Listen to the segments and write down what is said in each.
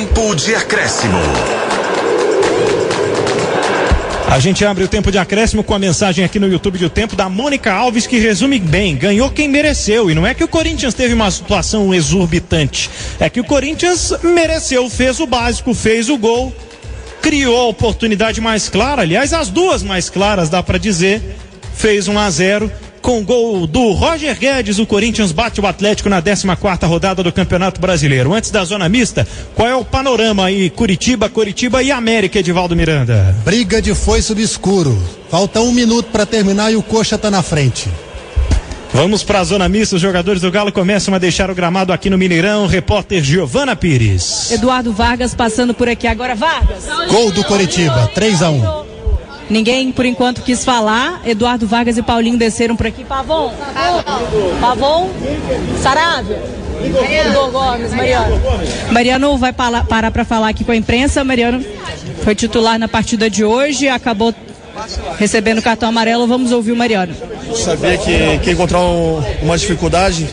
Tempo de acréscimo. A gente abre o tempo de acréscimo com a mensagem aqui no YouTube do Tempo da Mônica Alves, que resume bem: ganhou quem mereceu. E não é que o Corinthians teve uma situação exorbitante, é que o Corinthians mereceu, fez o básico, fez o gol, criou a oportunidade mais clara, aliás, as duas mais claras, dá para dizer, fez 1 a 0 com gol do Roger Guedes, o Corinthians bate o Atlético na 14 rodada do Campeonato Brasileiro. Antes da zona mista, qual é o panorama aí? Curitiba, Curitiba e América, Edivaldo Miranda. Briga de foice do escuro. Falta um minuto para terminar e o Coxa tá na frente. Vamos para a zona mista. Os jogadores do Galo começam a deixar o gramado aqui no Mineirão. Repórter Giovana Pires. Eduardo Vargas passando por aqui agora. Vargas. Gol do Coritiba, 3 a 1 Ninguém, por enquanto, quis falar. Eduardo Vargas e Paulinho desceram por aqui. Pavon. Pavon. Saravia. Igor Gomes, Mariano. Mariano vai parar para falar aqui com a imprensa. Mariano foi titular na partida de hoje, acabou recebendo cartão amarelo. Vamos ouvir o Mariano. Sabia que, que encontrar um, uma dificuldade,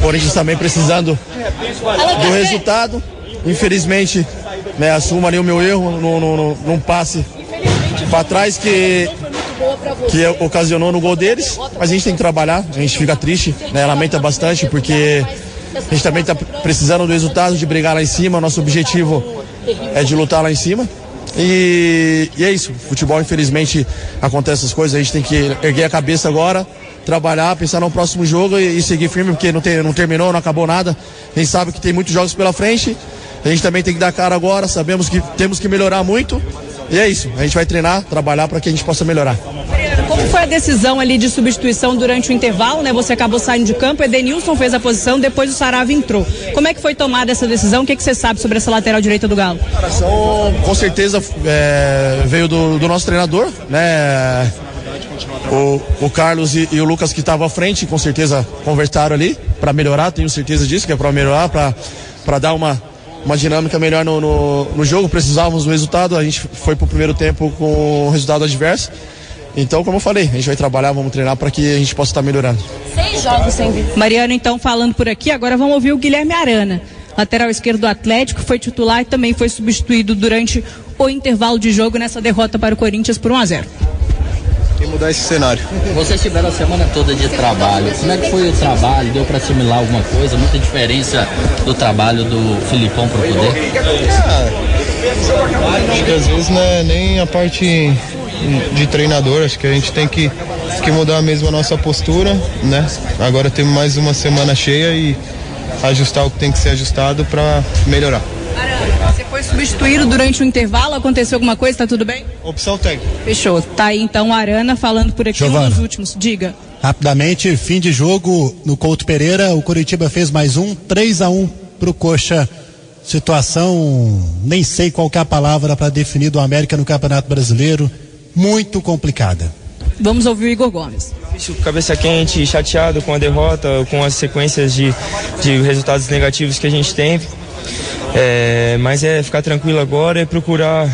Corinthians também precisando do resultado. Infelizmente, né, assumo ali o meu erro num passe para trás que que ocasionou no gol deles, mas a gente tem que trabalhar, a gente fica triste, né, lamenta bastante porque a gente também está precisando do resultado, de brigar lá em cima, nosso objetivo é de lutar lá em cima. E, e é isso, futebol infelizmente acontece essas coisas, a gente tem que erguer a cabeça agora, trabalhar, pensar no próximo jogo e, e seguir firme, porque não, tem, não terminou, não acabou nada. A gente sabe que tem muitos jogos pela frente. A gente também tem que dar cara agora, sabemos que temos que melhorar muito. E é isso, a gente vai treinar, trabalhar para que a gente possa melhorar. Como foi a decisão ali de substituição durante o intervalo, né? Você acabou saindo de campo, Edenilson fez a posição, depois o Sarava entrou. Como é que foi tomada essa decisão? O que, é que você sabe sobre essa lateral direita do Galo? com certeza é, veio do, do, nosso treinador, né? O, o Carlos e, e, o Lucas que estavam à frente, com certeza conversaram ali para melhorar, tenho certeza disso, que é para melhorar, para dar uma, uma dinâmica melhor no, no, no, jogo, precisávamos do resultado, a gente foi para o primeiro tempo com o resultado adverso. Então, como eu falei, a gente vai trabalhar, vamos treinar para que a gente possa estar melhorando. Seis jogos sem Mariano, então, falando por aqui, agora vamos ouvir o Guilherme Arana. Lateral esquerdo do Atlético, foi titular e também foi substituído durante o intervalo de jogo nessa derrota para o Corinthians por 1 a 0 e mudar esse cenário. Vocês tiveram a semana toda de trabalho. Como é que foi o trabalho? Deu para assimilar alguma coisa? Muita diferença do trabalho do Filipão para o poder? É, acho que às vezes não é nem a parte de treinador, acho que a gente tem que, que mudar mesmo a nossa postura, né? Agora temos mais uma semana cheia e ajustar o que tem que ser ajustado para melhorar. Foi substituído durante o intervalo? Aconteceu alguma coisa? Tá tudo bem? Opção técnica. Fechou. Tá aí então a Arana falando por aqui Giovana, um dos últimos. Diga. Rapidamente, fim de jogo no Couto Pereira, o Curitiba fez mais um, 3 a 1 pro Coxa. Situação, nem sei qual é a palavra para definir do América no Campeonato Brasileiro, muito complicada. Vamos ouvir o Igor Gomes. Cabeça quente, chateado com a derrota, com as sequências de, de resultados negativos que a gente tem. É, mas é ficar tranquilo agora e procurar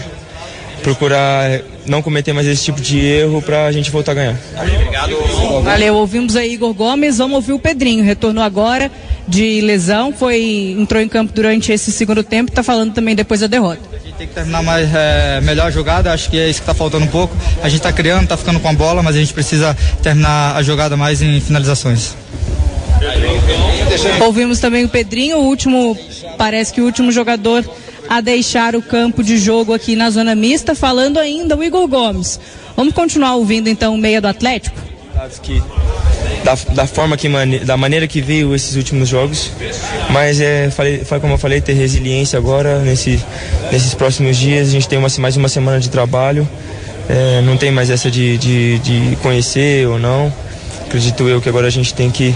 procurar não cometer mais esse tipo de erro para a gente voltar a ganhar. Obrigado. Valeu, ouvimos aí Igor Gomes, vamos ouvir o Pedrinho, retornou agora de lesão, foi entrou em campo durante esse segundo tempo, está falando também depois da derrota. A gente tem que terminar mais é, melhor a jogada, acho que é isso que está faltando um pouco. A gente está criando, está ficando com a bola, mas a gente precisa terminar a jogada mais em finalizações. Ouvimos também o Pedrinho, o último, parece que o último jogador a deixar o campo de jogo aqui na zona mista, falando ainda o Igor Gomes. Vamos continuar ouvindo então o meia do Atlético? Da, da forma que da maneira que veio esses últimos jogos, mas é falei, foi como eu falei ter resiliência agora nesse, nesses próximos dias a gente tem uma, mais uma semana de trabalho, é, não tem mais essa de, de, de conhecer ou não. Acredito eu que agora a gente tem que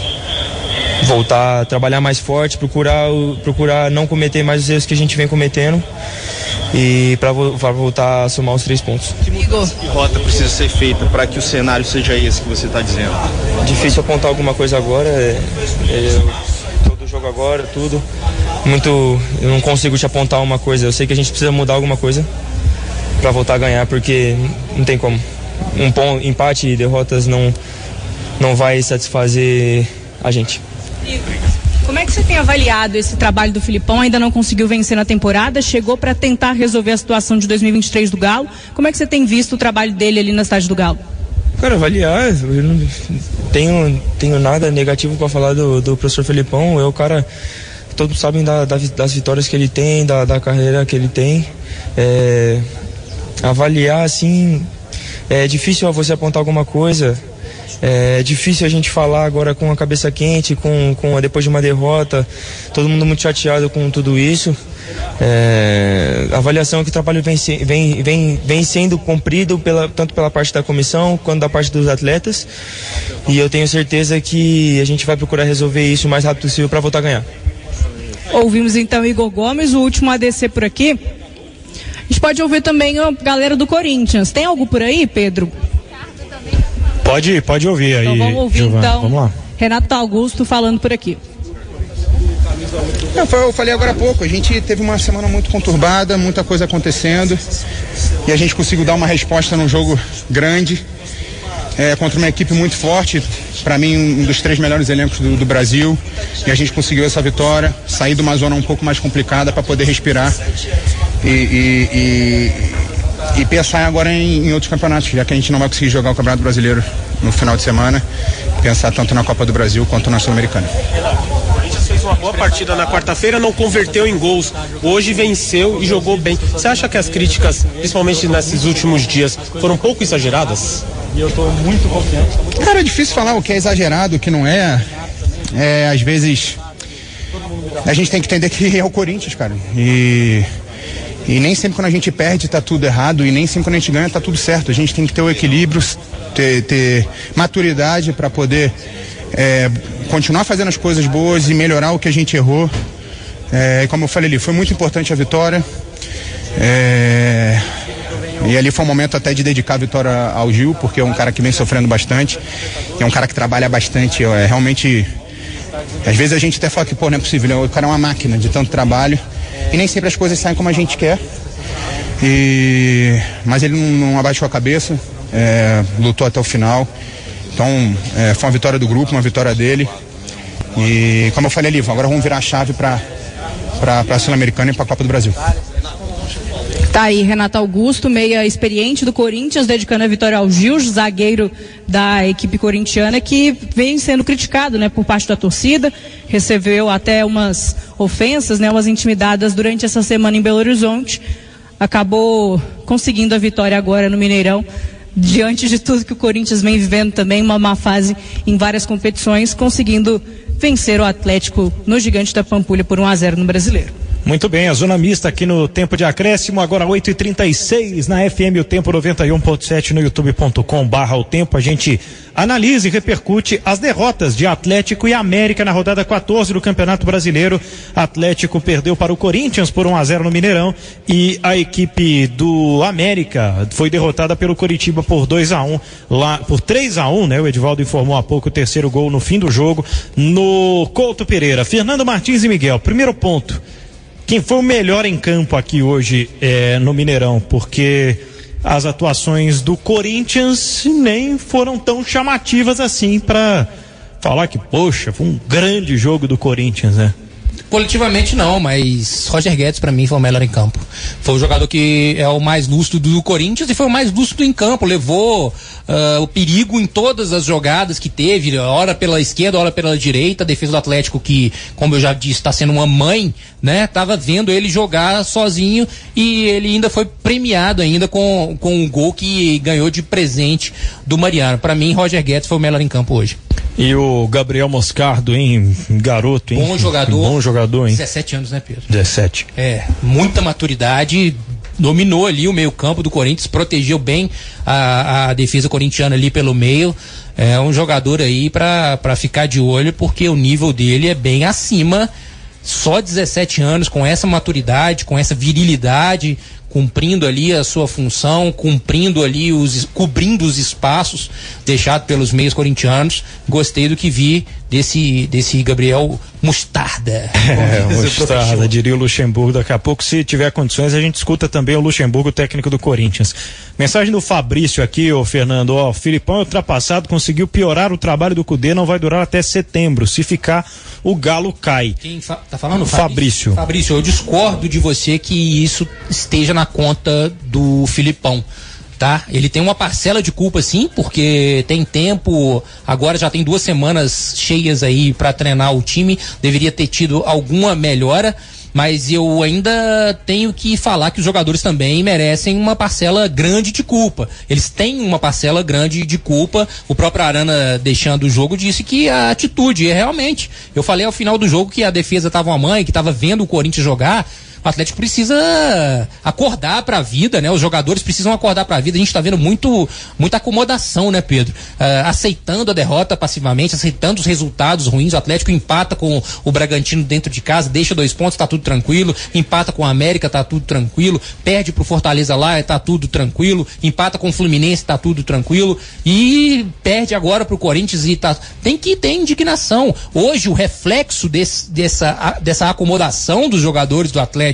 voltar a trabalhar mais forte, procurar, procurar não cometer mais os erros que a gente vem cometendo e para voltar a somar os três pontos. Que rota precisa ser feita para que o cenário seja esse que você está dizendo? Difícil apontar alguma coisa agora, é, é, todo jogo agora, tudo. Muito, eu não consigo te apontar uma coisa. Eu sei que a gente precisa mudar alguma coisa para voltar a ganhar, porque não tem como. Um ponto, empate e derrotas não não vai satisfazer a gente. Como é que você tem avaliado esse trabalho do Filipão? Ainda não conseguiu vencer na temporada, chegou para tentar resolver a situação de 2023 do Galo. Como é que você tem visto o trabalho dele ali na cidade do Galo? Cara, avaliar, eu não tenho, tenho nada negativo para falar do, do professor Felipão. É o cara, todos sabem da, da, das vitórias que ele tem, da, da carreira que ele tem. É, avaliar, assim, é difícil você apontar alguma coisa. É difícil a gente falar agora com a cabeça quente, com, com depois de uma derrota, todo mundo muito chateado com tudo isso. É, a avaliação é que o trabalho vem, vem, vem, vem sendo cumprido pela, tanto pela parte da comissão quanto da parte dos atletas. E eu tenho certeza que a gente vai procurar resolver isso o mais rápido possível para voltar a ganhar. Ouvimos então Igor Gomes, o último ADC por aqui. A gente pode ouvir também a galera do Corinthians. Tem algo por aí, Pedro? Pode, pode ouvir aí. Então vamos ouvir Giovana. então Vamos lá. Renato Augusto falando por aqui. Não, eu falei agora há pouco, a gente teve uma semana muito conturbada, muita coisa acontecendo e a gente conseguiu dar uma resposta num jogo grande é, contra uma equipe muito forte, para mim um dos três melhores elencos do, do Brasil e a gente conseguiu essa vitória, sair de uma zona um pouco mais complicada para poder respirar e, e- e- e pensar agora em, em outros campeonatos, já que a gente não vai conseguir jogar o Campeonato Brasileiro no final de semana, pensar tanto na Copa do Brasil quanto na Sul-Americana. O Corinthians fez uma boa partida na quarta-feira, não converteu em gols. Hoje venceu e jogou bem. Você acha que as críticas, principalmente nesses últimos dias, foram um pouco exageradas? E eu estou muito confiante. Cara, é difícil falar o que é exagerado, o que não é. É, às vezes. A gente tem que entender que é o Corinthians, cara. E. E nem sempre quando a gente perde tá tudo errado e nem sempre quando a gente ganha tá tudo certo. A gente tem que ter o equilíbrio, ter, ter maturidade para poder é, continuar fazendo as coisas boas e melhorar o que a gente errou. É, como eu falei ali, foi muito importante a vitória. É, e ali foi um momento até de dedicar a vitória ao Gil, porque é um cara que vem sofrendo bastante. É um cara que trabalha bastante. É realmente. Às vezes a gente até fala que, pô, não é possível. O cara é uma máquina de tanto trabalho. E nem sempre as coisas saem como a gente quer. E... Mas ele não, não abaixou a cabeça, é, lutou até o final. Então, é, foi uma vitória do grupo, uma vitória dele. E como eu falei ali, agora vamos virar a chave para a Sul-Americana e para a Copa do Brasil. Tá aí, Renato Augusto, meia experiente do Corinthians, dedicando a vitória ao Gil, zagueiro da equipe corintiana, que vem sendo criticado, né, por parte da torcida, recebeu até umas ofensas, né, umas intimidadas durante essa semana em Belo Horizonte, acabou conseguindo a vitória agora no Mineirão, diante de tudo que o Corinthians vem vivendo também, uma má fase em várias competições, conseguindo vencer o Atlético no Gigante da Pampulha por 1 a 0 no Brasileiro. Muito bem, a zona mista aqui no tempo de acréscimo, agora 8h36 na FM O Tempo 91.7 no youtube.com barra o tempo. A gente analisa e repercute as derrotas de Atlético e América na rodada 14 do Campeonato Brasileiro. Atlético perdeu para o Corinthians por 1 a 0 no Mineirão e a equipe do América foi derrotada pelo Coritiba por 2 a 1 lá por 3 a 1, né? O Edivaldo informou há pouco o terceiro gol no fim do jogo no Couto Pereira. Fernando Martins e Miguel, primeiro ponto. Quem foi o melhor em campo aqui hoje é, no Mineirão? Porque as atuações do Corinthians nem foram tão chamativas assim para falar que, poxa, foi um grande jogo do Corinthians, né? Coletivamente não, mas Roger Guedes para mim foi o melhor em campo. Foi o jogador que é o mais lúcido do Corinthians e foi o mais lúcido em campo. Levou ah, o perigo em todas as jogadas que teve, hora pela esquerda, hora pela direita. A defesa do Atlético que, como eu já disse, está sendo uma mãe, né? Tava vendo ele jogar sozinho e ele ainda foi premiado ainda com, com um gol que ganhou de presente do Mariano. Para mim, Roger Guedes foi o melhor em campo hoje. E o Gabriel Moscardo, hein? Garoto, hein? Bom jogador. Bom jogador, hein? 17 anos, né, Pedro? 17. É, muita maturidade, dominou ali o meio-campo do Corinthians, protegeu bem a, a defesa corintiana ali pelo meio. É um jogador aí pra ficar de olho, porque o nível dele é bem acima. Só 17 anos, com essa maturidade, com essa virilidade, cumprindo ali a sua função, cumprindo ali os cobrindo os espaços deixados pelos meios corintianos. Gostei do que vi desse desse Gabriel mostarda. É, o mostarda, professor. diria o Luxemburgo. Daqui a pouco, se tiver condições, a gente escuta também o Luxemburgo, técnico do Corinthians. Mensagem do Fabrício aqui, ô Fernando. Ó, o Filipão é ultrapassado, conseguiu piorar o trabalho do Cudê, não vai durar até setembro. Se ficar, o Galo cai. Quem fa tá falando? Fabrício. Fabrício, eu discordo de você que isso esteja na conta do Filipão. Tá? Ele tem uma parcela de culpa sim, porque tem tempo, agora já tem duas semanas cheias aí para treinar o time, deveria ter tido alguma melhora, mas eu ainda tenho que falar que os jogadores também merecem uma parcela grande de culpa. Eles têm uma parcela grande de culpa. O próprio Arana, deixando o jogo, disse que a atitude é realmente. Eu falei ao final do jogo que a defesa estava uma mãe, que estava vendo o Corinthians jogar. O Atlético precisa acordar para a vida, né? Os jogadores precisam acordar para a vida. A gente está vendo muito, muita acomodação, né, Pedro? Ah, aceitando a derrota passivamente, aceitando os resultados ruins. O Atlético empata com o Bragantino dentro de casa, deixa dois pontos, tá tudo tranquilo. Empata com o América, tá tudo tranquilo. Perde pro Fortaleza lá, tá tudo tranquilo. Empata com o Fluminense, tá tudo tranquilo. E perde agora pro Corinthians e tá. Tem que ter indignação. Hoje, o reflexo desse, dessa, dessa acomodação dos jogadores do Atlético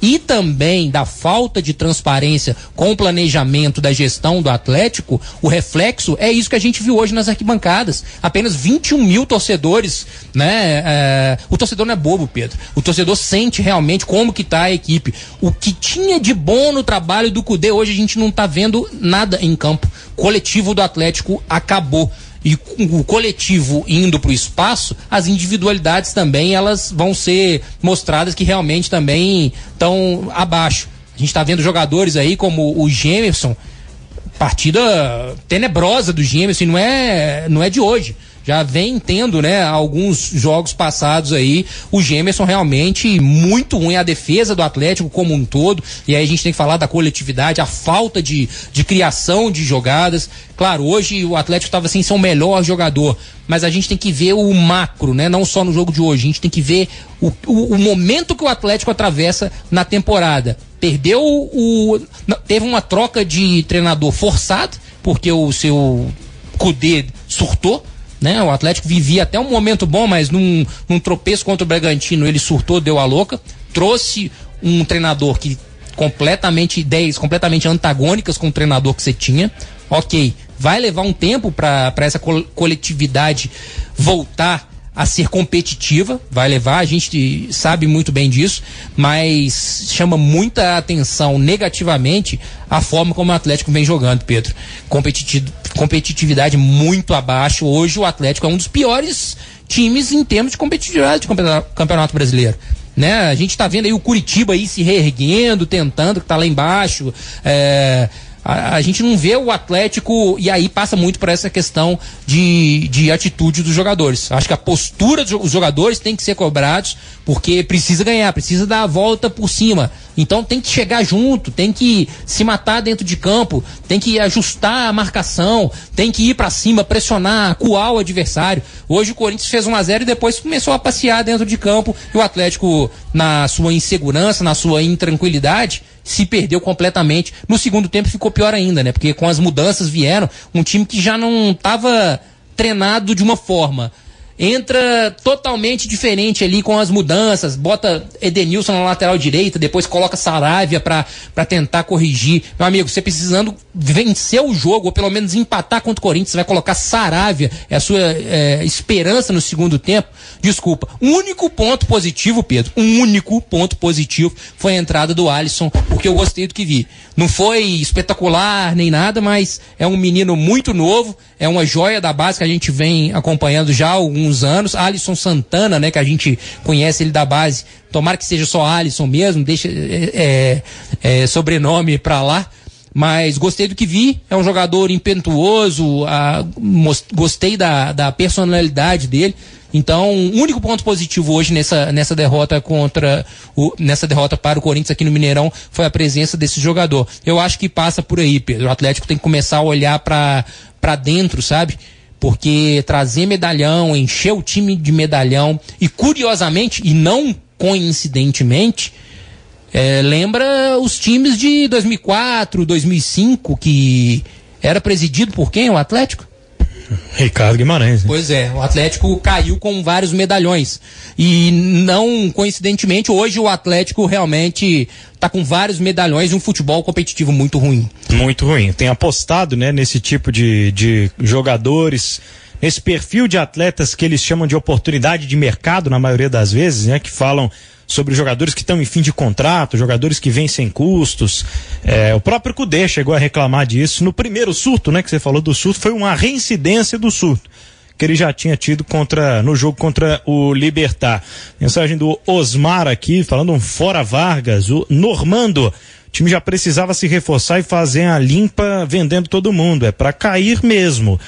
e também da falta de transparência com o planejamento da gestão do Atlético, o reflexo é isso que a gente viu hoje nas arquibancadas. Apenas 21 mil torcedores, né? é, o torcedor não é bobo, Pedro. O torcedor sente realmente como que tá a equipe. O que tinha de bom no trabalho do Cudê, hoje a gente não tá vendo nada em campo. O coletivo do Atlético acabou e o coletivo indo para o espaço, as individualidades também elas vão ser mostradas que realmente também estão abaixo. A gente está vendo jogadores aí como o Gemerson, partida tenebrosa do Gemerson, não é, não é de hoje. Já vem tendo, né, alguns jogos passados aí, o Gemerson realmente muito ruim, a defesa do Atlético como um todo, e aí a gente tem que falar da coletividade, a falta de, de criação de jogadas. Claro, hoje o Atlético estava sem ser o melhor jogador, mas a gente tem que ver o macro, né, não só no jogo de hoje, a gente tem que ver o, o, o momento que o Atlético atravessa na temporada. Perdeu o. Teve uma troca de treinador forçado, porque o seu Cudê surtou, né? O Atlético vivia até um momento bom, mas num, num tropeço contra o Bragantino ele surtou, deu a louca, trouxe um treinador que completamente ideias completamente antagônicas com o treinador que você tinha. Ok, vai levar um tempo para essa col- coletividade voltar a ser competitiva, vai levar, a gente sabe muito bem disso, mas chama muita atenção negativamente a forma como o Atlético vem jogando, Pedro. Competiti- competitividade muito abaixo. Hoje o Atlético é um dos piores times em termos de competitividade de campeona- campeonato brasileiro. Né? A gente está vendo aí o Curitiba aí se reerguendo, tentando, que tá lá embaixo. É, a, a gente não vê o Atlético, e aí passa muito por essa questão de, de atitude dos jogadores. Acho que a postura dos jo- os jogadores tem que ser cobrados, porque precisa ganhar, precisa dar a volta por cima. Então tem que chegar junto, tem que se matar dentro de campo, tem que ajustar a marcação, tem que ir pra cima, pressionar, acuar o adversário. Hoje o Corinthians fez 1 a 0 e depois começou a passear dentro de campo e o Atlético, na sua insegurança, na sua intranquilidade, se perdeu completamente. No segundo tempo ficou pior ainda, né? Porque com as mudanças vieram um time que já não estava treinado de uma forma. Entra totalmente diferente ali com as mudanças, bota Edenilson na lateral direita, depois coloca Saravia pra tentar corrigir. Meu amigo, você precisando vencer o jogo, ou pelo menos empatar contra o Corinthians, você vai colocar Saravia, é a sua é, esperança no segundo tempo. Desculpa. Um único ponto positivo, Pedro, um único ponto positivo foi a entrada do Alisson, porque eu gostei do que vi. Não foi espetacular nem nada, mas é um menino muito novo, é uma joia da base que a gente vem acompanhando já há alguns anos. Alisson Santana, né, que a gente conhece ele da base. Tomara que seja só Alisson mesmo, deixa é, é, é, sobrenome pra lá. Mas gostei do que vi, é um jogador impetuoso, mos- gostei da, da personalidade dele. Então, o único ponto positivo hoje nessa, nessa derrota contra o, nessa derrota para o Corinthians aqui no Mineirão foi a presença desse jogador. Eu acho que passa por aí, Pedro. O Atlético tem que começar a olhar para dentro, sabe? Porque trazer medalhão, encher o time de medalhão e curiosamente e não coincidentemente, é, lembra os times de 2004, 2005 que era presidido por quem? O Atlético? Ricardo Guimarães. Né? Pois é, o Atlético caiu com vários medalhões. E não coincidentemente, hoje o Atlético realmente está com vários medalhões e um futebol competitivo muito ruim. Muito ruim. Tem apostado né, nesse tipo de, de jogadores esse perfil de atletas que eles chamam de oportunidade de mercado, na maioria das vezes, né? Que falam sobre jogadores que estão em fim de contrato, jogadores que vêm sem custos. É, o próprio Cudê chegou a reclamar disso no primeiro surto, né? Que você falou do surto, foi uma reincidência do surto que ele já tinha tido contra no jogo contra o Libertar. Mensagem do Osmar aqui, falando um fora Vargas, o Normando. O time já precisava se reforçar e fazer a limpa vendendo todo mundo. É para cair mesmo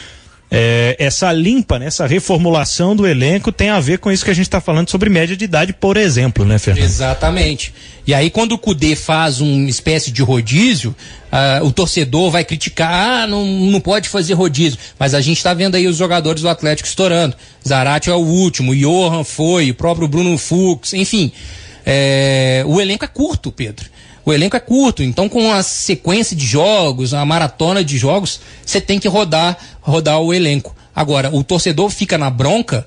é, essa limpa, né, essa reformulação do elenco tem a ver com isso que a gente está falando sobre média de idade, por exemplo, né, Fernando? Exatamente. E aí, quando o Cudê faz uma espécie de rodízio, uh, o torcedor vai criticar, ah, não, não pode fazer rodízio. Mas a gente está vendo aí os jogadores do Atlético estourando. Zarate é o último, Johan foi, o próprio Bruno Fux, enfim. É, o elenco é curto, Pedro o elenco é curto, então com a sequência de jogos, a maratona de jogos, você tem que rodar, rodar o elenco. Agora, o torcedor fica na bronca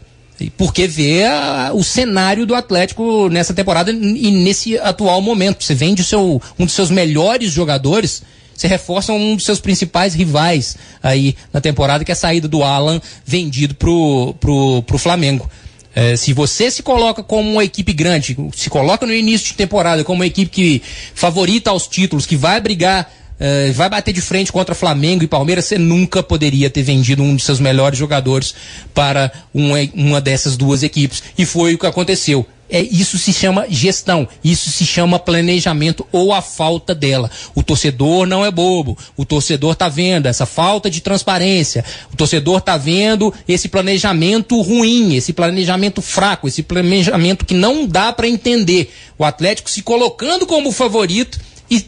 porque vê a, o cenário do Atlético nessa temporada e nesse atual momento. Você vende seu, um dos seus melhores jogadores, você reforça um dos seus principais rivais aí na temporada, que é a saída do Alan vendido pro, pro, pro Flamengo. É, se você se coloca como uma equipe grande, se coloca no início de temporada como uma equipe que favorita aos títulos, que vai brigar, é, vai bater de frente contra Flamengo e Palmeiras, você nunca poderia ter vendido um de seus melhores jogadores para uma, uma dessas duas equipes. E foi o que aconteceu é, isso se chama gestão, isso se chama planejamento ou a falta dela. O torcedor não é bobo, o torcedor está vendo essa falta de transparência, o torcedor está vendo esse planejamento ruim, esse planejamento fraco, esse planejamento que não dá para entender. O Atlético se colocando como favorito e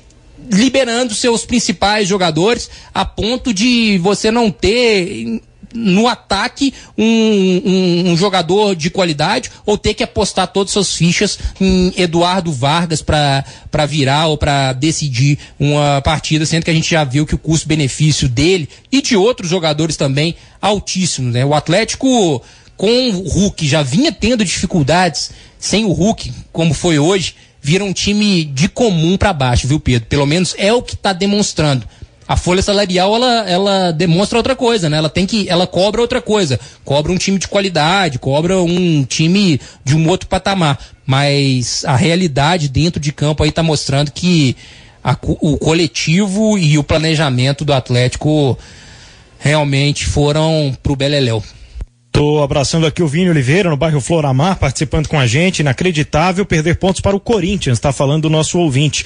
liberando seus principais jogadores a ponto de você não ter no ataque um, um, um, jogador de qualidade ou ter que apostar todas suas fichas em Eduardo Vargas para virar ou para decidir uma partida, sendo que a gente já viu que o custo-benefício dele e de outros jogadores também altíssimo, né? O Atlético com o Hulk já vinha tendo dificuldades sem o Hulk, como foi hoje, vira um time de comum para baixo, viu, Pedro? Pelo menos é o que está demonstrando a folha salarial ela, ela demonstra outra coisa, né? Ela tem que, ela cobra outra coisa, cobra um time de qualidade, cobra um time de um outro patamar, mas a realidade dentro de campo aí está mostrando que a, o coletivo e o planejamento do Atlético realmente foram pro Beleléu. Tô abraçando aqui o Vini Oliveira, no bairro Floramar, participando com a gente. Inacreditável perder pontos para o Corinthians, está falando o nosso ouvinte.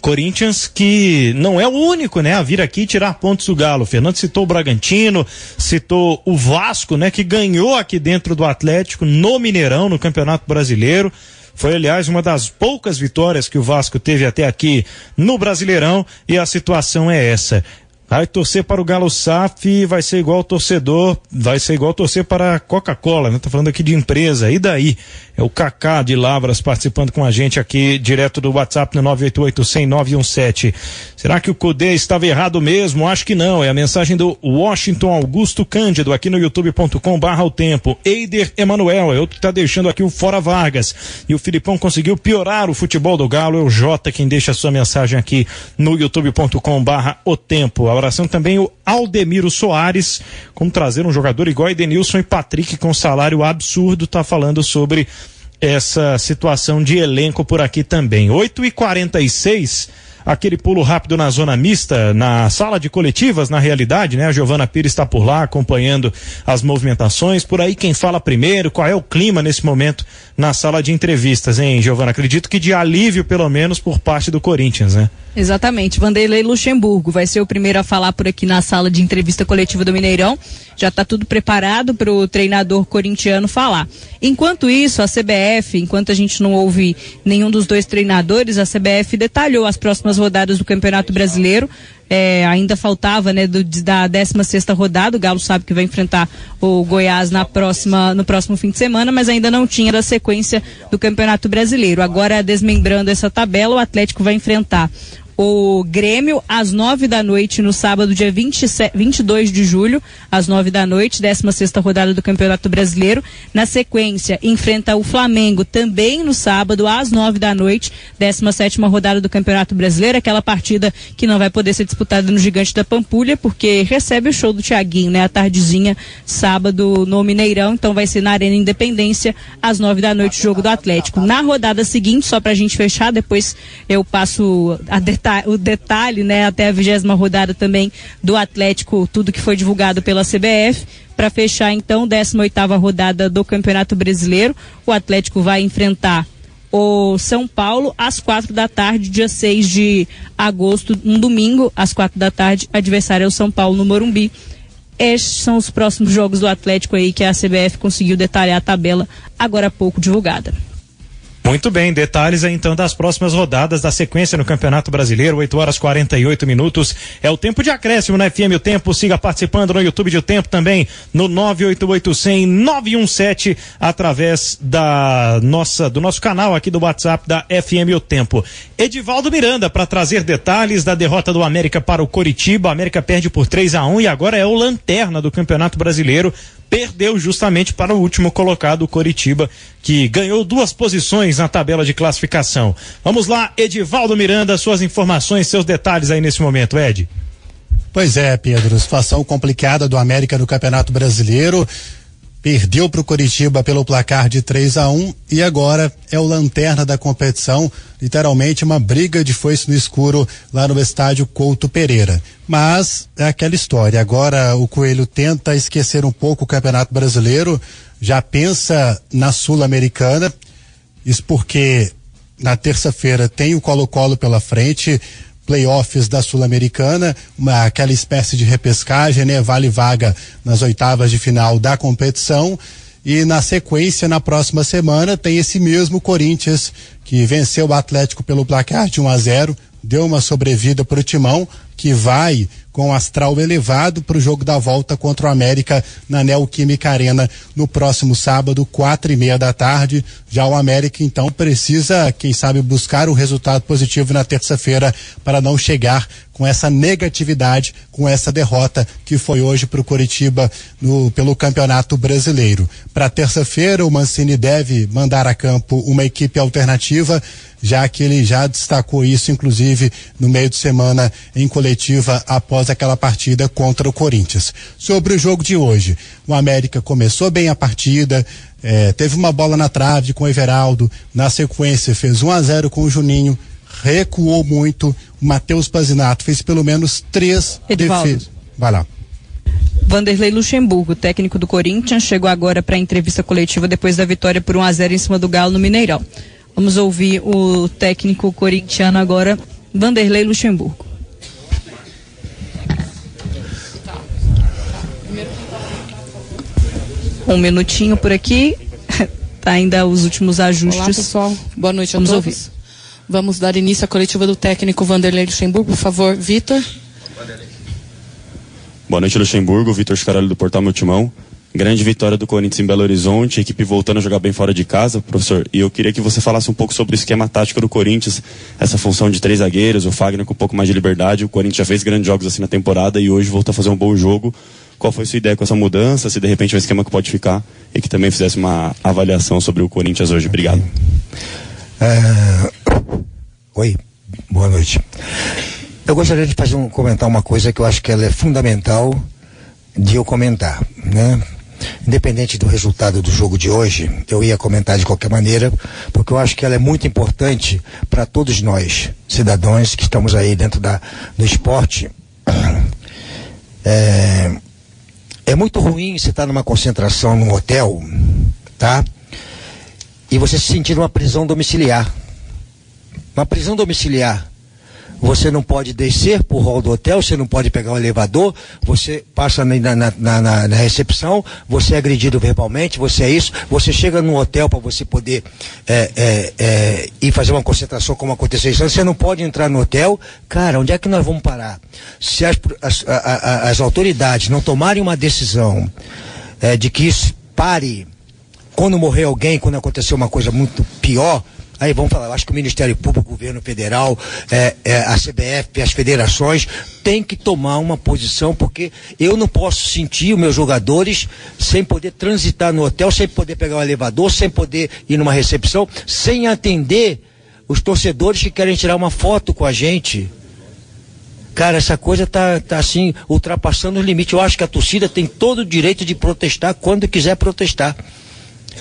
Corinthians que não é o único, né, a vir aqui tirar pontos do Galo. O Fernando citou o Bragantino, citou o Vasco, né, que ganhou aqui dentro do Atlético no Mineirão, no Campeonato Brasileiro. Foi, aliás, uma das poucas vitórias que o Vasco teve até aqui no Brasileirão e a situação é essa. Vai torcer para o Galo SAF vai ser igual torcedor, vai ser igual torcer para a Coca-Cola, né? Tá falando aqui de empresa, e daí? É o Kaká de Lavras participando com a gente aqui direto do WhatsApp no 988 Será que o Cudê estava errado mesmo? Acho que não. É a mensagem do Washington Augusto Cândido aqui no youtube.com barra o tempo. Eider Emanuel é outro que está deixando aqui o Fora Vargas. E o Filipão conseguiu piorar o futebol do Galo. É o Jota quem deixa a sua mensagem aqui no youtube.com barra o tempo. Abração também o Aldemiro Soares, como trazer um jogador igual Edenilson e Patrick com salário absurdo, tá falando sobre essa situação de elenco por aqui também. 8 e 46 aquele pulo rápido na zona mista, na sala de coletivas, na realidade, né? A Giovana Pires está por lá acompanhando as movimentações. Por aí, quem fala primeiro, qual é o clima nesse momento na sala de entrevistas, hein, Giovana? Acredito que de alívio, pelo menos, por parte do Corinthians, né? Exatamente. Vanderlei Luxemburgo vai ser o primeiro a falar por aqui na sala de entrevista coletiva do Mineirão. Já está tudo preparado para o treinador corintiano falar. Enquanto isso, a CBF, enquanto a gente não ouve nenhum dos dois treinadores, a CBF detalhou as próximas rodadas do Campeonato Brasileiro. É, ainda faltava, né, do, da 16 rodada. O Galo sabe que vai enfrentar o Goiás na próxima, no próximo fim de semana, mas ainda não tinha da sequência do Campeonato Brasileiro. Agora, desmembrando essa tabela, o Atlético vai enfrentar o Grêmio às nove da noite no sábado, dia 27, 22 de julho, às nove da noite, 16 sexta rodada do Campeonato Brasileiro. Na sequência, enfrenta o Flamengo também no sábado, às nove da noite, 17 sétima rodada do Campeonato Brasileiro, aquela partida que não vai poder ser disputada no Gigante da Pampulha, porque recebe o show do Tiaguinho, né? A tardezinha, sábado no Mineirão, então vai ser na Arena Independência, às nove da noite, jogo do Atlético. Na rodada seguinte, só pra gente fechar, depois eu passo a detalhe o detalhe, né, até a vigésima rodada também do Atlético, tudo que foi divulgado pela CBF. Para fechar, então, 18 rodada do Campeonato Brasileiro, o Atlético vai enfrentar o São Paulo às quatro da tarde, dia 6 de agosto, um domingo, às quatro da tarde. Adversário é o São Paulo no Morumbi. Estes são os próximos jogos do Atlético aí que a CBF conseguiu detalhar a tabela agora há pouco divulgada. Muito bem, detalhes então das próximas rodadas da sequência no Campeonato Brasileiro, 8 horas 48 minutos. É o tempo de acréscimo na FM O Tempo. Siga participando no YouTube de O Tempo também, no 988 através da nossa, do nosso canal aqui do WhatsApp da FM O Tempo. Edivaldo Miranda para trazer detalhes da derrota do América para o Coritiba. A América perde por 3 a 1 e agora é o lanterna do Campeonato Brasileiro perdeu justamente para o último colocado, o Coritiba, que ganhou duas posições na tabela de classificação. Vamos lá, Edivaldo Miranda, suas informações, seus detalhes aí nesse momento, Ed. Pois é, Pedro, situação complicada do América no Campeonato Brasileiro perdeu para o Coritiba pelo placar de 3 a 1 e agora é o lanterna da competição, literalmente uma briga de foice no escuro lá no estádio Couto Pereira. Mas é aquela história, agora o Coelho tenta esquecer um pouco o Campeonato Brasileiro, já pensa na Sul-Americana, isso porque na terça-feira tem o Colo-Colo pela frente, playoffs da Sul-Americana, aquela espécie de repescagem, né? Vale vaga nas oitavas de final da competição. E na sequência, na próxima semana, tem esse mesmo Corinthians que venceu o Atlético pelo placar de 1 a 0, deu uma sobrevida para o Timão, que vai com astral elevado para o jogo da volta contra o América na Neoquímica Arena no próximo sábado, quatro e meia da tarde. Já o América, então, precisa, quem sabe, buscar um resultado positivo na terça-feira para não chegar com essa negatividade, com essa derrota que foi hoje para o Curitiba no, pelo Campeonato Brasileiro. Para terça-feira, o Mancini deve mandar a campo uma equipe alternativa, já que ele já destacou isso, inclusive, no meio de semana em coletiva após aquela partida contra o Corinthians. Sobre o jogo de hoje, o América começou bem a partida, é, teve uma bola na trave com o Everaldo, na sequência fez 1 a 0 com o Juninho, recuou muito. O Matheus Pazinato fez pelo menos três defesas. Vai lá. Vanderlei Luxemburgo, técnico do Corinthians, chegou agora para a entrevista coletiva depois da vitória por 1 a 0 em cima do Galo no Mineirão. Vamos ouvir o técnico corintiano agora, Vanderlei Luxemburgo. Um minutinho por aqui. tá ainda os últimos ajustes. Olá, pessoal. Boa noite a Vamos todos. ouvir. Vamos dar início à coletiva do técnico Vanderlei Luxemburgo. Por favor, Vitor. Boa noite, Luxemburgo. Vitor Scaralho do Portal Meu Timão. Grande vitória do Corinthians em Belo Horizonte, equipe voltando a jogar bem fora de casa, professor. E eu queria que você falasse um pouco sobre o esquema tático do Corinthians, essa função de três zagueiros, o Fagner com um pouco mais de liberdade. O Corinthians já fez grandes jogos assim na temporada e hoje voltou a fazer um bom jogo. Qual foi a sua ideia com essa mudança? Se de repente é um esquema que pode ficar e que também fizesse uma avaliação sobre o Corinthians hoje. Obrigado. É, Oi, boa noite. Eu gostaria de fazer um, comentar uma coisa que eu acho que ela é fundamental de eu comentar, né? Independente do resultado do jogo de hoje, eu ia comentar de qualquer maneira, porque eu acho que ela é muito importante para todos nós, cidadãos que estamos aí dentro da, do esporte. É, é muito ruim você estar numa concentração num hotel, tá? E você se sentir numa prisão domiciliar. Uma prisão domiciliar. Você não pode descer por hall do hotel, você não pode pegar o elevador, você passa na, na, na, na- recepção, você é agredido verbalmente, você é isso, você chega num hotel para você poder é, é, é, ir fazer uma concentração como aconteceu isso, você não pode entrar no hotel. Cara, onde é que nós vamos parar? Se as, as, as autoridades não tomarem uma decisão é, de que isso pare quando morrer alguém, quando acontecer uma coisa muito pior, Aí vamos falar, eu acho que o Ministério Público, o governo federal, é, é, a CBF, as federações, tem que tomar uma posição, porque eu não posso sentir os meus jogadores sem poder transitar no hotel, sem poder pegar um elevador, sem poder ir numa recepção, sem atender os torcedores que querem tirar uma foto com a gente. Cara, essa coisa tá, tá assim, ultrapassando os limites. Eu acho que a torcida tem todo o direito de protestar quando quiser protestar.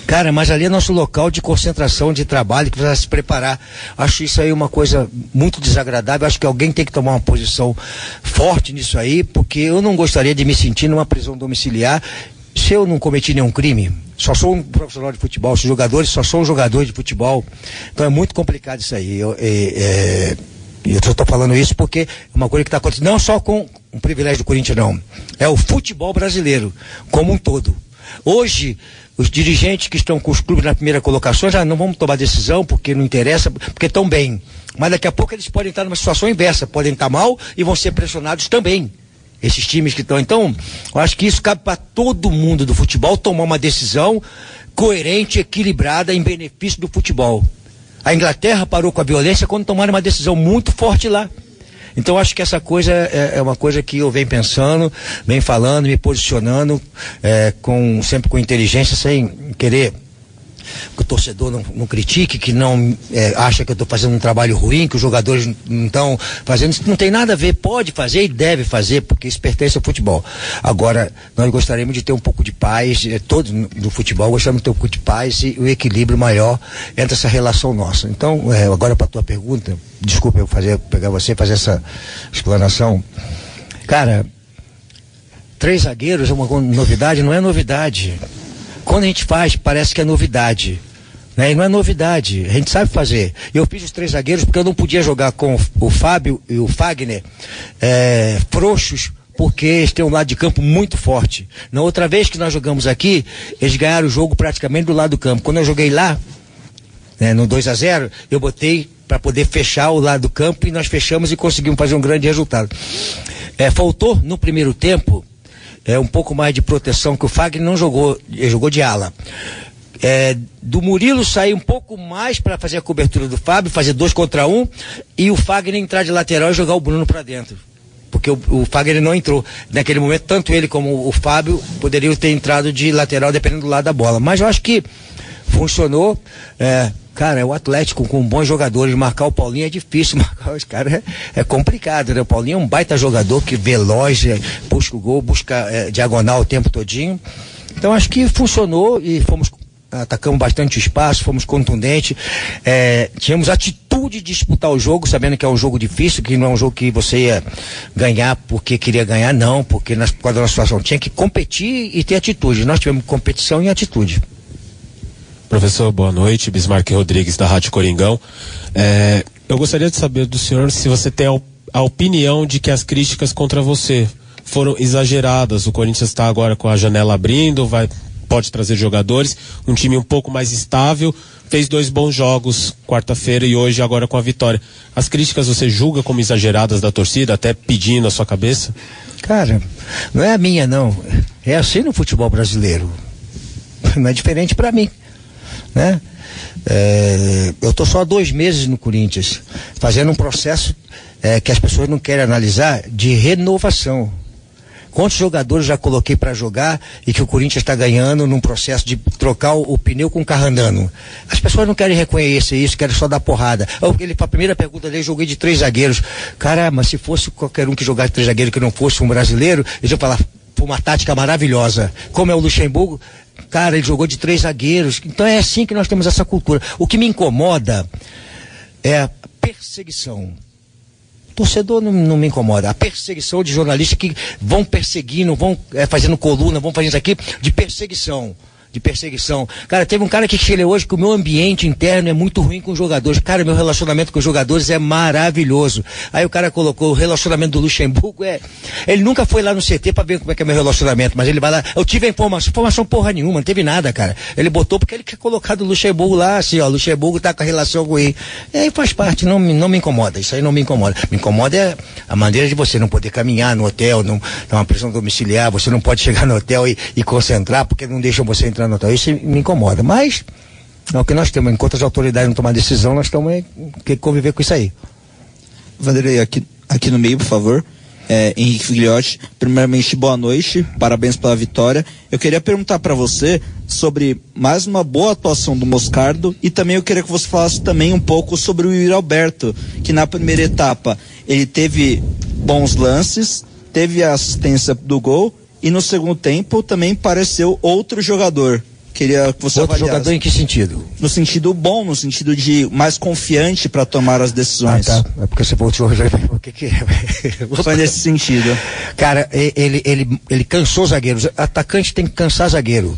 Cara, mas ali é nosso local de concentração, de trabalho, que precisa se preparar. Acho isso aí uma coisa muito desagradável. Acho que alguém tem que tomar uma posição forte nisso aí, porque eu não gostaria de me sentir numa prisão domiciliar se eu não cometi nenhum crime. Só sou um profissional de futebol, os jogadores só são jogadores de futebol. Então é muito complicado isso aí. Eu, é, é, estou falando isso porque é uma coisa que está acontecendo, não só com o privilégio do Corinthians, não. É o futebol brasileiro, como um todo. Hoje, os dirigentes que estão com os clubes na primeira colocação já não vão tomar decisão porque não interessa, porque estão bem. Mas daqui a pouco eles podem estar numa situação inversa, podem estar mal e vão ser pressionados também. Esses times que estão. Então, eu acho que isso cabe para todo mundo do futebol tomar uma decisão coerente, equilibrada em benefício do futebol. A Inglaterra parou com a violência quando tomaram uma decisão muito forte lá. Então acho que essa coisa é, é, uma coisa que eu venho pensando, venho falando, me posicionando, é, com, sempre com inteligência, sem querer que o torcedor não, não critique, que não é, acha que eu estou fazendo um trabalho ruim, que os jogadores não estão fazendo. Isso não tem nada a ver, pode fazer e deve fazer, porque isso pertence ao futebol. Agora, nós gostaríamos de ter um pouco de paz, é, todos no futebol gostamos de ter um pouco de paz e o equilíbrio maior entre essa relação nossa. Então, é, agora para a tua pergunta, desculpa eu fazer, pegar você fazer essa explanação. Cara, três zagueiros é uma novidade, não é novidade. Quando a gente faz, parece que é novidade. Né? E não é novidade, a gente sabe fazer. Eu fiz os três zagueiros porque eu não podia jogar com o Fábio e o Fagner é, frouxos, porque eles têm um lado de campo muito forte. Na outra vez que nós jogamos aqui, eles ganharam o jogo praticamente do lado do campo. Quando eu joguei lá, né, no 2 a 0 eu botei para poder fechar o lado do campo e nós fechamos e conseguimos fazer um grande resultado. É, faltou no primeiro tempo é, um pouco mais de proteção, que o Fagner não jogou, jogou de ala. É, do Murilo sair um pouco mais para fazer a cobertura do Fábio, fazer dois contra um, e o Fagner entrar de lateral e jogar o Bruno para dentro. Porque o, o Fagner não entrou. Naquele momento, tanto ele como o Fábio poderiam ter entrado de lateral, dependendo do lado da bola. Mas eu acho que funcionou. É, Cara, é o Atlético com bons jogadores. Marcar o Paulinho é difícil. Marcar os caras é, é, complicado, né? O Paulinho é um baita jogador que veloz, é, busca o gol, busca é, diagonal o tempo todinho. Então acho que funcionou e fomos atacamos bastante espaço, fomos contundentes, é, tínhamos atitude de disputar o jogo, sabendo que é um jogo difícil, que não é um jogo que você ia ganhar porque queria ganhar, não, porque nas, por causa da nossa situação tinha que competir e ter atitude. Nós tivemos competição e atitude. Professor, boa noite. Bismarck Rodrigues, da Rádio Coringão. É, eu gostaria de saber do senhor se você tem a, opinião de que as críticas contra você foram exageradas. O Corinthians está agora com a janela abrindo, vai, pode trazer jogadores, um time um pouco mais estável, fez dois bons jogos quarta-feira e hoje agora com a vitória. As críticas você julga como exageradas da torcida, até pedindo a sua cabeça? Cara, não é a minha não. É assim no futebol brasileiro. Não é diferente para mim né? É, eu estou só há dois meses no Corinthians, fazendo um processo é, que as pessoas não querem analisar de renovação. Quantos jogadores já coloquei para jogar e que o Corinthians está ganhando num processo de trocar o, o, pneu com o carro andando? As pessoas não querem reconhecer isso, querem só dar porrada. Ele, a primeira pergunta dele, joguei de três zagueiros. Caramba, se fosse qualquer um que jogasse três zagueiros que não fosse um brasileiro, eles iam falar, uma tática maravilhosa. Como é o Luxemburgo, Cara, ele jogou de três zagueiros. Então é assim que nós temos essa cultura. O que me incomoda é a perseguição. Torcedor não, não me incomoda. A perseguição de jornalistas que vão perseguindo, vão é, fazendo coluna, vão fazendo isso aqui, de perseguição de perseguição. Cara, teve um cara que chega hoje que o meu ambiente interno é muito ruim com os jogadores. Cara, meu relacionamento com os jogadores é maravilhoso. Aí o cara colocou o relacionamento do Luxemburgo é. Ele nunca foi lá no CT para ver como é que é meu relacionamento, mas ele vai lá. Eu tive a informação, informação porra nenhuma, não teve nada, cara. Ele botou porque ele quer colocar do Luxemburgo lá, assim, ó, Luxemburgo tá com a relação com ele. E aí faz parte, não, não me incomoda. Isso aí não me incomoda. Me incomoda é a maneira de você não poder caminhar no hotel, não, uma prisão domiciliar, você não pode chegar no hotel e, e concentrar porque não deixam você entrar no hotel. Isso me incomoda. Mas É o que nós temos. Enquanto as autoridades não tomar decisão, nós estamos aí, que conviver com isso aí. Vanderlei, aqui, aqui no meio, por favor. É, Henrique Figliotti, primeiramente boa noite, parabéns pela vitória. Eu queria perguntar para você sobre mais uma boa atuação do Moscardo e também eu queria que você falasse também um pouco sobre o Yuri Alberto, que na primeira etapa ele teve bons lances, teve a assistência do gol e no segundo tempo também pareceu outro jogador. Queria que você Outro avaliasse. jogador em que sentido? No sentido bom, no sentido de mais confiante para tomar as decisões. Ah, tá. É porque você voltou. O que, que é? Foi nesse sentido. Cara, ele, ele, ele cansou zagueiros. Atacante tem que cansar zagueiro.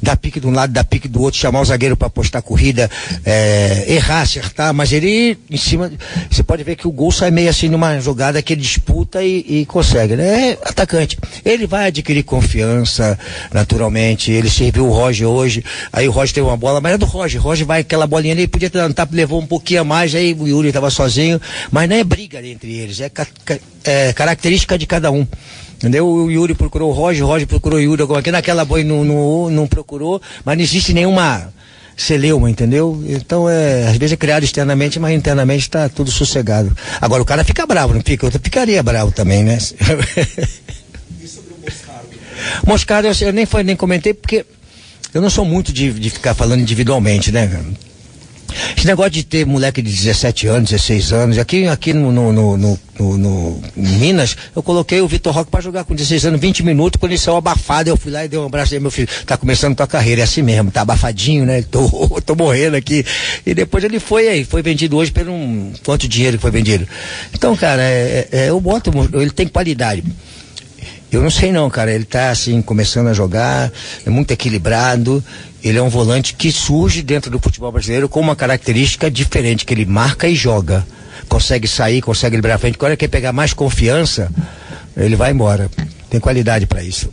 Dar pique de um lado, dar pique do outro, chamar o zagueiro para apostar corrida, é, errar, acertar, mas ele em cima. Você pode ver que o gol sai meio assim numa jogada que ele disputa e, e consegue, né? É atacante. Ele vai adquirir confiança, naturalmente. Ele serviu o Roger hoje. Aí o Roger teve uma bola, mas é do Roger. Roger vai aquela bolinha ali, podia um tapa, levou um pouquinho a mais, aí o Yuri estava sozinho. Mas não é briga entre eles, é, ca- é característica de cada um. Entendeu? O Yuri procurou o Roger, o Roger procurou o Yuri, alguma aqui naquela boi não, não, não procurou, mas não existe nenhuma celeuma, entendeu? Então, é, às vezes é criado externamente, mas internamente está tudo sossegado. Agora, o cara fica bravo, não fica? Eu ficaria bravo também, né? Moscardo, eu, eu nem, foi, nem comentei porque eu não sou muito de, de ficar falando individualmente, né? Esse negócio de ter moleque de 17 anos, 16 anos, aqui, aqui no, no, no, no, Minas, eu coloquei o Vitor Roque para jogar com 16 anos, 20 minutos, quando ele saiu abafado, eu fui lá e dei um abraço aí, meu filho, tá começando tua carreira, é assim mesmo, tá abafadinho, né? Tô, tô morrendo aqui. E depois ele foi aí, foi vendido hoje por um. Quanto dinheiro que foi vendido? Então, cara, é, é, eu boto, ele tem qualidade. Eu não sei não, cara. Ele tá assim, começando a jogar, é muito equilibrado. Ele é um volante que surge dentro do futebol brasileiro com uma característica diferente, que ele marca e joga. Consegue sair, consegue liberar a frente. Quando ele quer pegar mais confiança, ele vai embora. Tem qualidade para isso.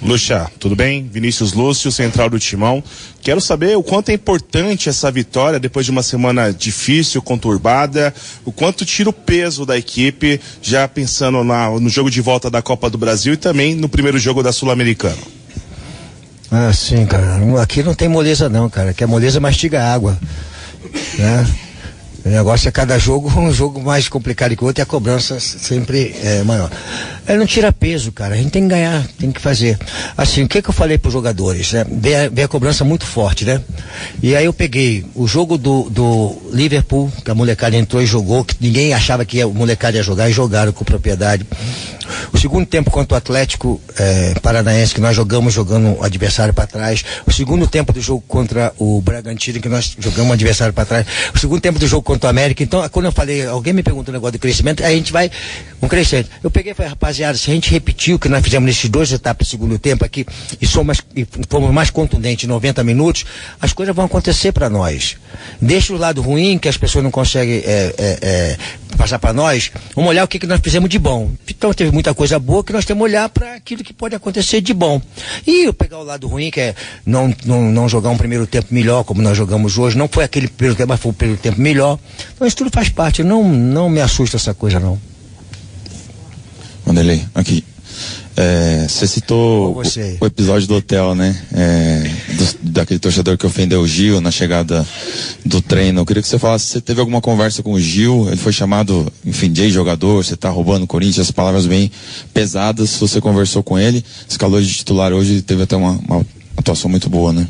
Luxa, tudo bem? Vinícius Lúcio, central do Timão. Quero saber o quanto é importante essa vitória depois de uma semana difícil, conturbada, o quanto tira o peso da equipe, já pensando na- no jogo de volta da Copa do Brasil e também no primeiro jogo da Sul-Americana. Ah, sim, cara. Aqui não tem moleza não, cara. Que a moleza mastiga água. Né? O negócio é cada jogo um jogo mais complicado que o outro e a cobrança sempre é maior. Ele não tira peso, cara. A gente tem que ganhar, tem que fazer. Assim, o que, que eu falei para os jogadores? Né? Vê, a, cobrança muito forte, né? E aí eu peguei o jogo do, do Liverpool, que a molecada entrou e jogou, que ninguém achava que a molecada ia jogar e jogaram com propriedade. O segundo tempo contra o Atlético eh, Paranaense, que nós jogamos jogando o adversário para trás. O segundo tempo do jogo contra o Bragantino, que nós jogamos o adversário para trás. O segundo tempo do jogo contra o América. Então, quando eu falei, alguém me perguntou o negócio do crescimento, a gente vai um crescente. Eu peguei e falei, rapaziada, se a gente repetir o que nós fizemos nesses dois etapas do segundo tempo aqui e somos, e fomos mais contundentes em 90 minutos, as coisas vão acontecer para nós. Deixa o lado ruim, que as pessoas não conseguem eh, eh, eh, passar para nós. Vamos olhar o que, que nós fizemos de bom. Então, teve muita coisa boa que nós temos que olhar para aquilo que pode acontecer de bom. E eu pegar o lado ruim, que é não, não, não jogar um primeiro tempo melhor, como nós jogamos hoje. Não foi aquele primeiro tempo, mas foi o primeiro tempo melhor. Então, isso tudo faz parte. Não, não me assusta essa coisa, não. Vanderlei, aqui. É, você citou o, o episódio do hotel, né? É, do- daquele torcedor que ofendeu o Gil na chegada do treino. Eu queria que você falasse, você teve alguma conversa com o Gil? Ele foi chamado, enfim, de jogador, você tá roubando o Corinthians, as palavras bem pesadas. Você conversou com ele, escalou de titular hoje e teve até uma, uma atuação muito boa, né?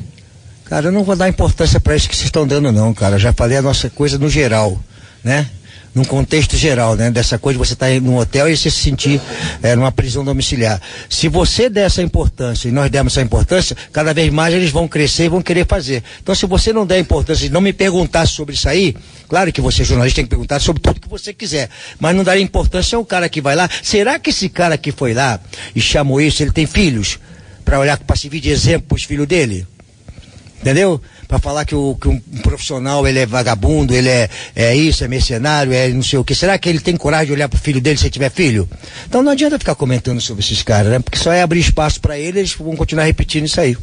Cara, eu não vou dar importância para isso que vocês estão dando, não, cara. Eu já falei a nossa coisa no geral, né? Num contexto geral, né? Dessa coisa de você estar num hotel e você se sentir é, numa prisão domiciliar. Se você der essa importância e nós dermos essa importância, cada vez mais eles vão crescer e vão querer fazer. Então, se você não der importância e não me perguntar sobre isso aí, claro que você, jornalista, tem que perguntar sobre tudo que você quiser, mas não dar importância ao cara que vai lá. Será que esse cara que foi lá e chamou isso, ele tem filhos? Para olhar, para servir de exemplo para os filhos dele? Entendeu? Para falar que, o, que um profissional ele é vagabundo, ele é, é isso, é mercenário, é não sei o que. Será que ele tem coragem de olhar pro filho dele se tiver filho? Então não adianta ficar comentando sobre esses caras, né? Porque só é abrir espaço para eles vão continuar repetindo isso aí.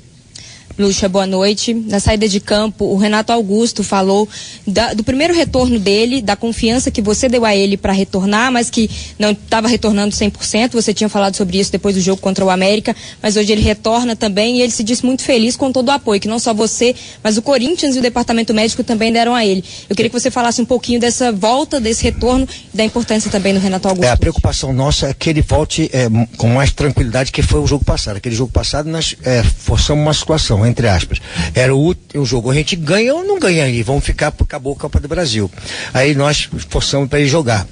Lucha, boa noite. Na saída de campo, o Renato Augusto falou da- do primeiro retorno dele, da confiança que você deu a ele para retornar, mas que não estava retornando 100%. Você tinha falado sobre isso depois do jogo contra o América, mas hoje ele retorna também e ele se disse muito feliz com todo o apoio, que não só você, mas o Corinthians e o departamento médico também deram a ele. Eu queria que você falasse um pouquinho dessa volta, desse retorno e da importância também do Renato Augusto. É, a preocupação nossa é que ele volte é, com mais tranquilidade que foi o jogo passado. Aquele jogo passado nós é, forçamos uma situação, entre aspas. Era o jogo, a gente ganha ou não ganha aí, vamos ficar acabou a Copa do Brasil. Aí nós forçamos para ele jogar.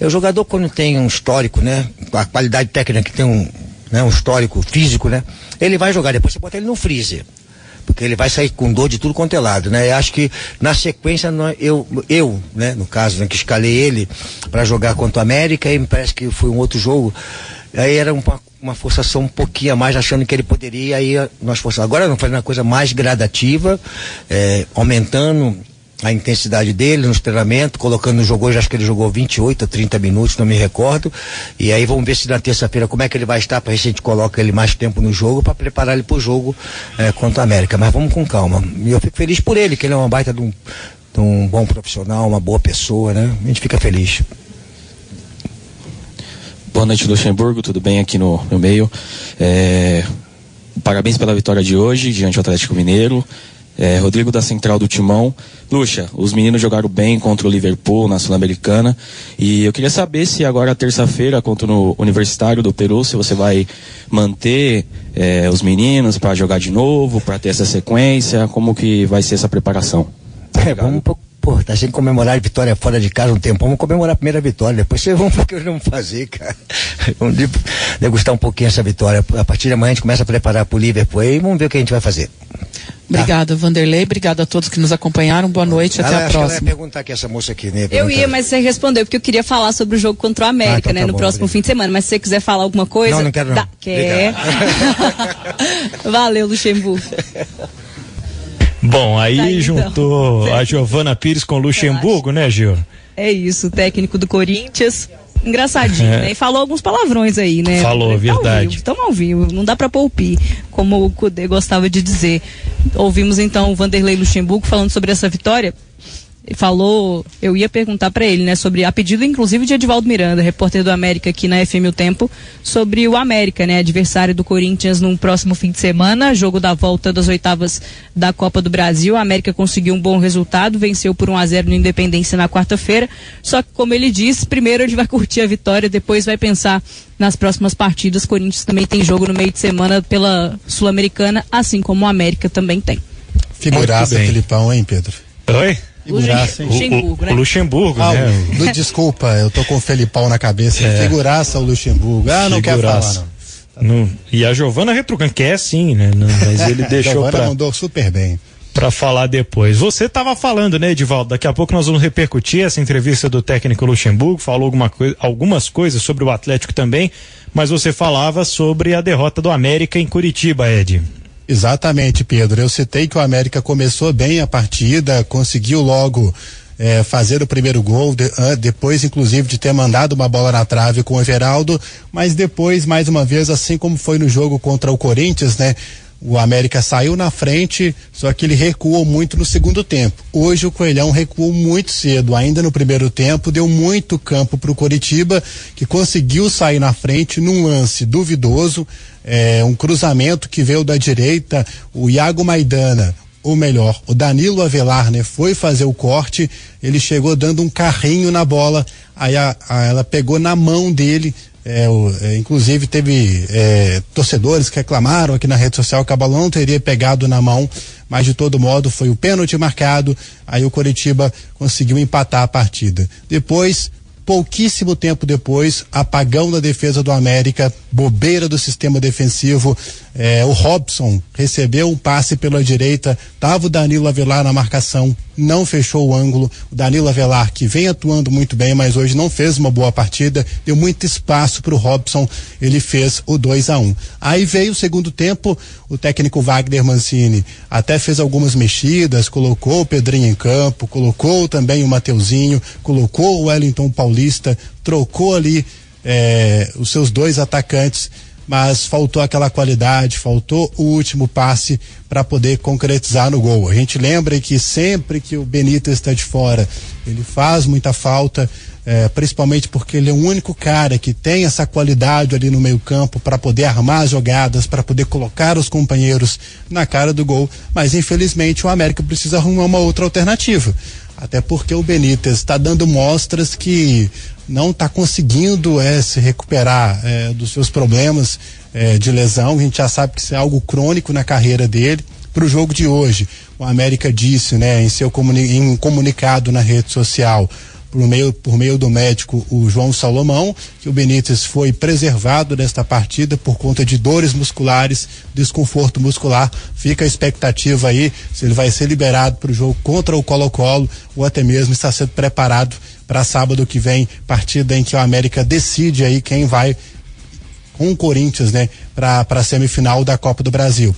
E o jogador quando tem um histórico, né, a qualidade técnica que tem um, né, um histórico físico, né, ele vai jogar, depois você bota ele no freezer porque ele vai sair com dor de tudo quanto é lado, né? Eu acho que na sequência eu, eu, né, no caso, né, que escalei ele para jogar contra o América e me parece que foi um outro jogo. Aí era uma, uma forçação um pouquinho a mais, achando que ele poderia, aí nós forçamos. Agora não fazendo uma coisa mais gradativa, é, aumentando a intensidade dele nos treinamentos, colocando no jogo hoje, acho que ele jogou 28 a 30 minutos, não me recordo. E aí vamos ver se na terça-feira como é que ele vai estar, para a gente coloca ele mais tempo no jogo, para preparar ele para o jogo eh, contra a América. Mas vamos com calma. E eu fico feliz por ele, que ele é uma baita de um, de um bom profissional, uma boa pessoa, né? A gente fica feliz. Boa noite, Luxemburgo, tudo bem aqui no, no meio? É, parabéns pela vitória de hoje diante do Atlético Mineiro. É, Rodrigo da Central do Timão. Luxa, os meninos jogaram bem contra o Liverpool na Sul-Americana. E eu queria saber se agora, terça-feira, contra o Universitário do Peru, se você vai manter é, os meninos para jogar de novo, para ter essa sequência, como que vai ser essa preparação? É, vamos, pô, tá sem comemorar a vitória fora de casa um tempo. Vamos comemorar a primeira vitória. Depois vocês vão ver o que vamos fazer, cara. Vamos de- degustar um pouquinho essa vitória. A partir de amanhã a gente começa a preparar pro Liverpool aí e vamos ver o que a gente vai fazer. Obrigada, Vanderlei. Obrigada a todos que nos acompanharam. Boa noite. Até Ela- a acho que ela ia próxima. perguntar aqui essa moça aqui, né? Eu ia, mas você respondeu, porque eu queria falar sobre o jogo contra o América, Ah, então né? tá no bom, próximo fim de semana. Mas se você quiser falar alguma coisa. Não, não quero não. dá- Quer. Valeu, Luxemburgo. Bom, aí Tá então. juntou a Giovana Pires com o Luxemburgo, né, Gil? É isso, técnico do Corinthians. Engraçadinho, É. né? E falou alguns palavrões aí, né? Falou, Tá verdade. Estamos ao vivo, não dá pra poupir, como o Cudê gostava de dizer. Ouvimos então o Vanderlei Luxemburgo falando sobre essa vitória. Falou, eu ia perguntar pra ele, né, sobre a pedido inclusive de Edivaldo Miranda, repórter do América aqui na FM O Tempo, sobre o América, né, adversário do Corinthians no próximo fim de semana, jogo da volta das oitavas da Copa do Brasil. A América conseguiu um bom resultado, venceu por 1 a 0 no Independência na quarta-feira. Só que como ele disse, primeiro ele vai curtir a vitória, depois vai pensar nas próximas partidas. Corinthians também tem jogo no meio de semana pela Sul-Americana, assim como o América também tem. Figuraça, Muito bem. Filipão, hein, Pedro? Oi? Figuraça, hein? Luxemburgo, né? O Luxemburgo, Ah, né? desculpa, eu tô com o Felipão na cabeça. É. Figuraça o Luxemburgo. Ah, não quer falar, Figuraça. não. Não- E a Giovana retrucando, que é sim, né? Não, mas ele deixou pra, mandou super bem. pra falar depois. Você estava falando, né, Edivaldo? Daqui a pouco nós vamos repercutir essa entrevista do técnico Luxemburgo, falou alguma coi algumas coisas sobre o Atlético também, mas você falava sobre a derrota do América em Curitiba, Ed. Exatamente, Pedro. Eu citei que o América começou bem a partida, conseguiu logo eh, fazer o primeiro gol, de- ah, depois, inclusive, de ter mandado uma bola na trave com o Everaldo, mas depois, mais uma vez, assim como foi no jogo contra o Corinthians, né? O América saiu na frente, só que ele recuou muito no segundo tempo. Hoje o Coelhão recuou muito cedo, ainda no primeiro tempo, deu muito campo para o Coritiba, que conseguiu sair na frente num lance duvidoso, é, um cruzamento que veio da direita, o Iago Maidana, ou melhor, o Danilo Avelar, né, foi fazer o corte, ele chegou dando um carrinho na bola, aí a- a- ela pegou na mão dele, é, o- é, inclusive teve é, torcedores que reclamaram aqui na rede social que a bola não teria pegado na mão, mas de todo modo foi o pênalti marcado, aí o Coritiba conseguiu empatar a partida. Depois, pouquíssimo tempo depois, apagão da defesa do América, bobeira do sistema defensivo, eh, o Robson recebeu um passe pela direita, tava o Danilo Avelar na marcação, não fechou o ângulo, o Danilo Avelar que vem atuando muito bem, mas hoje não fez uma boa partida, deu muito espaço para o Robson, ele fez o 2 a 1 Aí veio o segundo tempo, o técnico Wagner Mancini até fez algumas mexidas, colocou o Pedrinho em campo, colocou também o Mateuzinho, colocou o Wellington Paulista, trocou ali eh, os seus dois atacantes, mas faltou aquela qualidade, faltou o último passe para poder concretizar no gol. A gente lembra que sempre que o Benítez está de fora, ele faz muita falta, é, principalmente porque ele é o único cara que tem essa qualidade ali no meio-campo para poder armar as jogadas, para poder colocar os companheiros na cara do gol. Mas infelizmente o América precisa arrumar uma outra alternativa. Até porque o Benítez está dando mostras que não está conseguindo é, se recuperar é, dos seus problemas é, de lesão. A gente já sabe que isso é algo crônico na carreira dele. Para o jogo de hoje, o América disse, né, em seu comuni em comunicado na rede social, por meio, por meio do médico o João Salomão, que o Benítez foi preservado desta partida por conta de dores musculares, desconforto muscular. Fica a expectativa aí se ele vai ser liberado para o jogo contra o Colo-Colo ou até mesmo está sendo preparado para sábado que vem, partida em que o América decide aí quem vai com o Corinthians, né, para a semifinal da Copa do Brasil.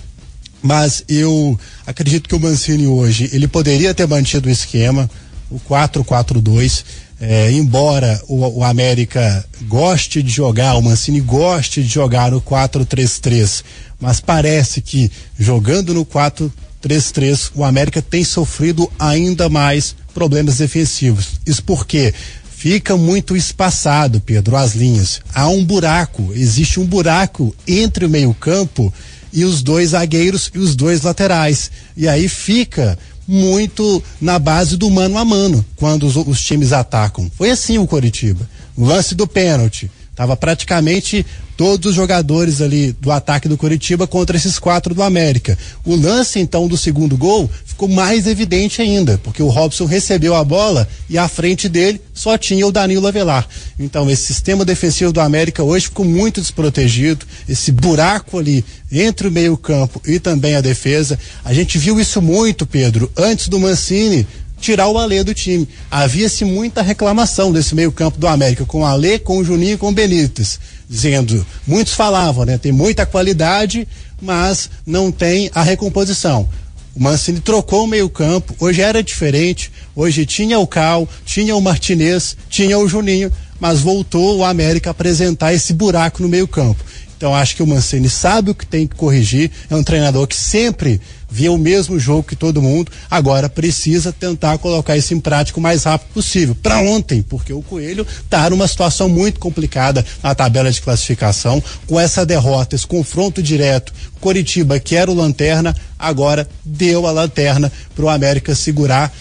Mas eu acredito que o Mancini hoje, ele poderia ter mantido o esquema, o 4-4-2. É, embora o, o, América goste de jogar, o Mancini goste de jogar no 4-3-3, mas parece que jogando no 4-3-3 o América tem sofrido ainda mais problemas defensivos. Isso porque fica muito espaçado, Pedro, as linhas. Há um buraco, existe um buraco entre o meio-campo e os dois zagueiros e os dois laterais. E aí fica muito na base do mano a mano quando os, os times atacam. Foi assim o Coritiba. Lance do pênalti. Tava praticamente todos os jogadores ali do ataque do Coritiba contra esses quatro do América. O lance então do segundo gol ficou mais evidente ainda, porque o Robson recebeu a bola e à frente dele só tinha o Danilo Avelar. Então esse sistema defensivo do América hoje ficou muito desprotegido, esse buraco ali entre o meio-campo e também a defesa. A gente viu isso muito, Pedro, antes do Mancini tirar o Alê do time. Havia-se muita reclamação desse meio-campo do América, com o Alê, com o Juninho e com o Benítez. Dizendo, muitos falavam, né? Tem muita qualidade, mas não tem a recomposição. O Mancini trocou o meio-campo, hoje era diferente, hoje tinha o Cal, tinha o Martinez, tinha o Juninho, mas voltou o América a apresentar esse buraco no meio-campo. Então acho que o Mancini sabe o que tem que corrigir, é um treinador que sempre vê o mesmo jogo que todo mundo, agora precisa tentar colocar isso em prática o mais rápido possível. Para ontem, porque o Coelho está numa situação muito complicada na tabela de classificação, com essa derrota, esse confronto direto. Coritiba, que era o lanterna, agora deu a lanterna para o América segurar.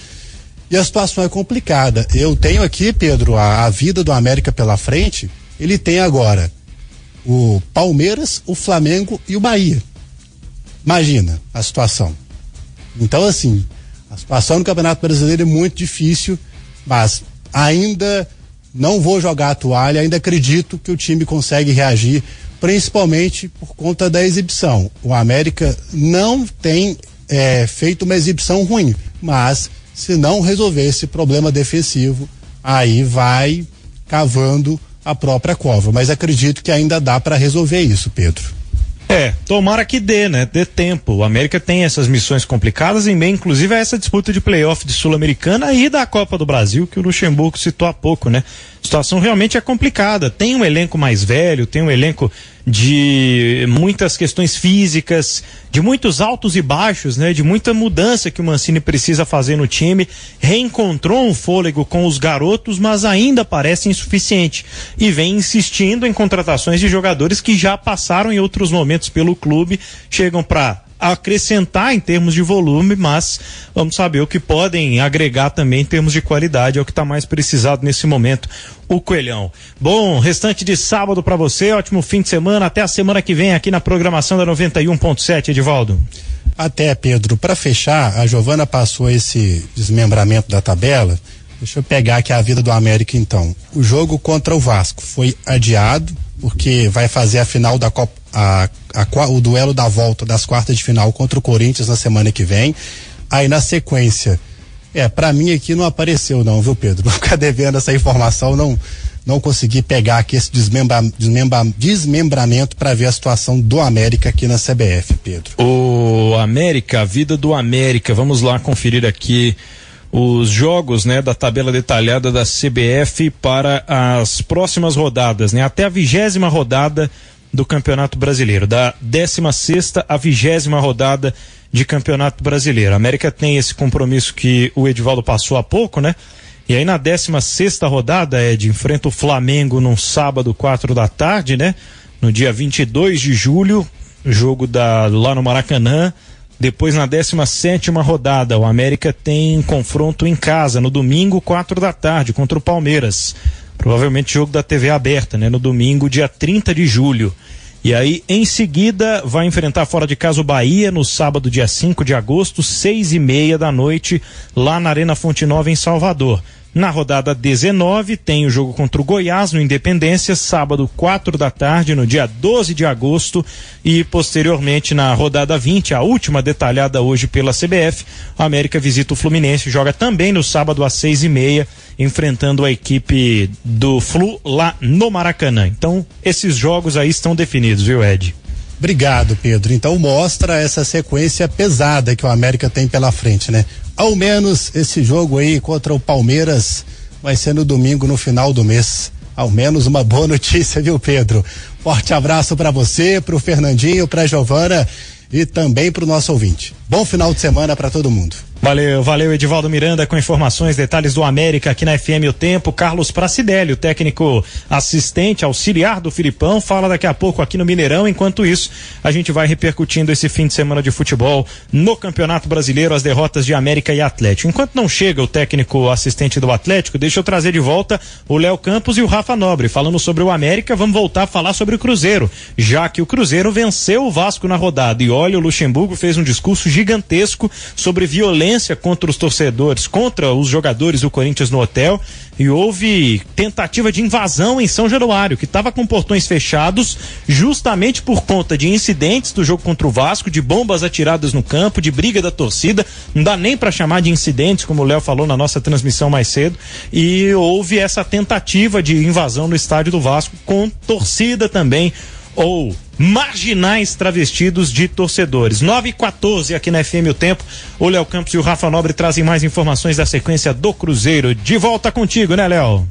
E a situação é complicada. Eu tenho aqui, Pedro, a, a vida do América pela frente. Ele tem agora o Palmeiras, o Flamengo e o Bahia. Imagina a situação. Então, assim, a situação no Campeonato Brasileiro é muito difícil, mas ainda não vou jogar a toalha, ainda acredito que o time consegue reagir, principalmente por conta da exibição. O América não tem é, feito uma exibição ruim, mas se não resolver esse problema defensivo, aí vai cavando a própria cova. Mas acredito que ainda dá para resolver isso, Pedro. É, tomara que dê, né? Dê tempo. O América tem essas missões complicadas, em meio, inclusive, a essa disputa de playoff de Sul-Americana e da Copa do Brasil, que o Luxemburgo citou há pouco, né? A situação realmente é complicada. Tem um elenco mais velho, tem um elenco de muitas questões físicas, de muitos altos e baixos, né? De muita mudança que o Mancini precisa fazer no time. Reencontrou um fôlego com os garotos, mas ainda parece insuficiente. E vem insistindo em contratações de jogadores que já passaram em outros momentos pelo clube, chegam para acrescentar em termos de volume, mas vamos saber o que podem agregar também em termos de qualidade, é o que está mais precisado nesse momento. O Coelhão. Bom, restante de sábado para você, ótimo fim de semana, até a semana que vem aqui na programação da 91.7, Edivaldo. Até, Pedro, para fechar, a Giovana passou esse desmembramento da tabela. Deixa eu pegar aqui a vida do América então. O jogo contra o Vasco foi adiado, porque vai fazer a final da Copa, a, a, o duelo da volta das quartas de final contra o Corinthians na semana que vem. Aí na sequência, é, para mim aqui não apareceu não, viu Pedro? Vou ficar devendo essa informação, não não consegui pegar aqui esse desmembra, desmembra, desmembramento para ver a situação do América aqui na CBF, Pedro. O América, a vida do América, vamos lá conferir aqui os jogos né, da tabela detalhada da CBF para as próximas rodadas, né? Até a vigésima rodada do Campeonato Brasileiro, da 16 à 20 rodada de Campeonato Brasileiro. A América tem esse compromisso que o Edivaldo passou há pouco, né? E aí na 16 rodada, Ed, enfrenta o Flamengo num sábado, 4 da tarde, né? No dia 22 de julho, jogo da, lá no Maracanã. Depois, na 17 rodada, o América tem confronto em casa, no domingo, 4 da tarde, contra o Palmeiras. Provavelmente jogo da TV aberta, né? No domingo, dia 30 de julho. E aí, em seguida, vai enfrentar fora de casa o Bahia no sábado, dia 5 de agosto, seis e meia da noite, lá na Arena Fonte Nova, em Salvador. Na rodada 19, tem o jogo contra o Goiás no Independência, sábado, 4 da tarde, no dia 12 de agosto. E posteriormente, na rodada 20, a última detalhada hoje pela CBF, o América visita o Fluminense, joga também no sábado às seis e meia, enfrentando a equipe do Flu lá no Maracanã. Então, esses jogos aí estão definidos, viu, Ed? Obrigado, Pedro. Então mostra essa sequência pesada que o América tem pela frente, né? Ao menos esse jogo aí contra o Palmeiras vai ser no domingo, no final do mês. Ao menos uma boa notícia, viu, Pedro? Forte abraço para você, para o Fernandinho, para Giovana e também para o nosso ouvinte. Bom final de semana para todo mundo. Valeu, valeu Edivaldo Miranda com informações, detalhes do América aqui na FM O Tempo. Carlos Pracidelli, o técnico assistente, auxiliar do Filipão, fala daqui a pouco aqui no Mineirão. Enquanto isso, a gente vai repercutindo esse fim de semana de futebol no Campeonato Brasileiro, as derrotas de América e Atlético. Enquanto não chega o técnico assistente do Atlético, deixa eu trazer de volta o Léo Campos e o Rafa Nobre. Falando sobre o América, vamos voltar a falar sobre o Cruzeiro, já que o Cruzeiro venceu o Vasco na rodada. E olha, o Luxemburgo fez um discurso gigantesco sobre violência violência contra os torcedores, contra os jogadores do Corinthians no hotel e houve tentativa de invasão em São Januário, que estava com portões fechados, justamente por conta de incidentes do jogo contra o Vasco, de bombas atiradas no campo, de briga da torcida. Não dá nem para chamar de incidentes, como o Léo falou na nossa transmissão mais cedo. E houve essa tentativa de invasão no estádio do Vasco, com torcida também ou marginais travestidos de torcedores. 9 e 14 aqui na FM O Tempo. O Léo Campos e o Rafa Nobre trazem mais informações da sequência do Cruzeiro. De volta contigo, né, Léo?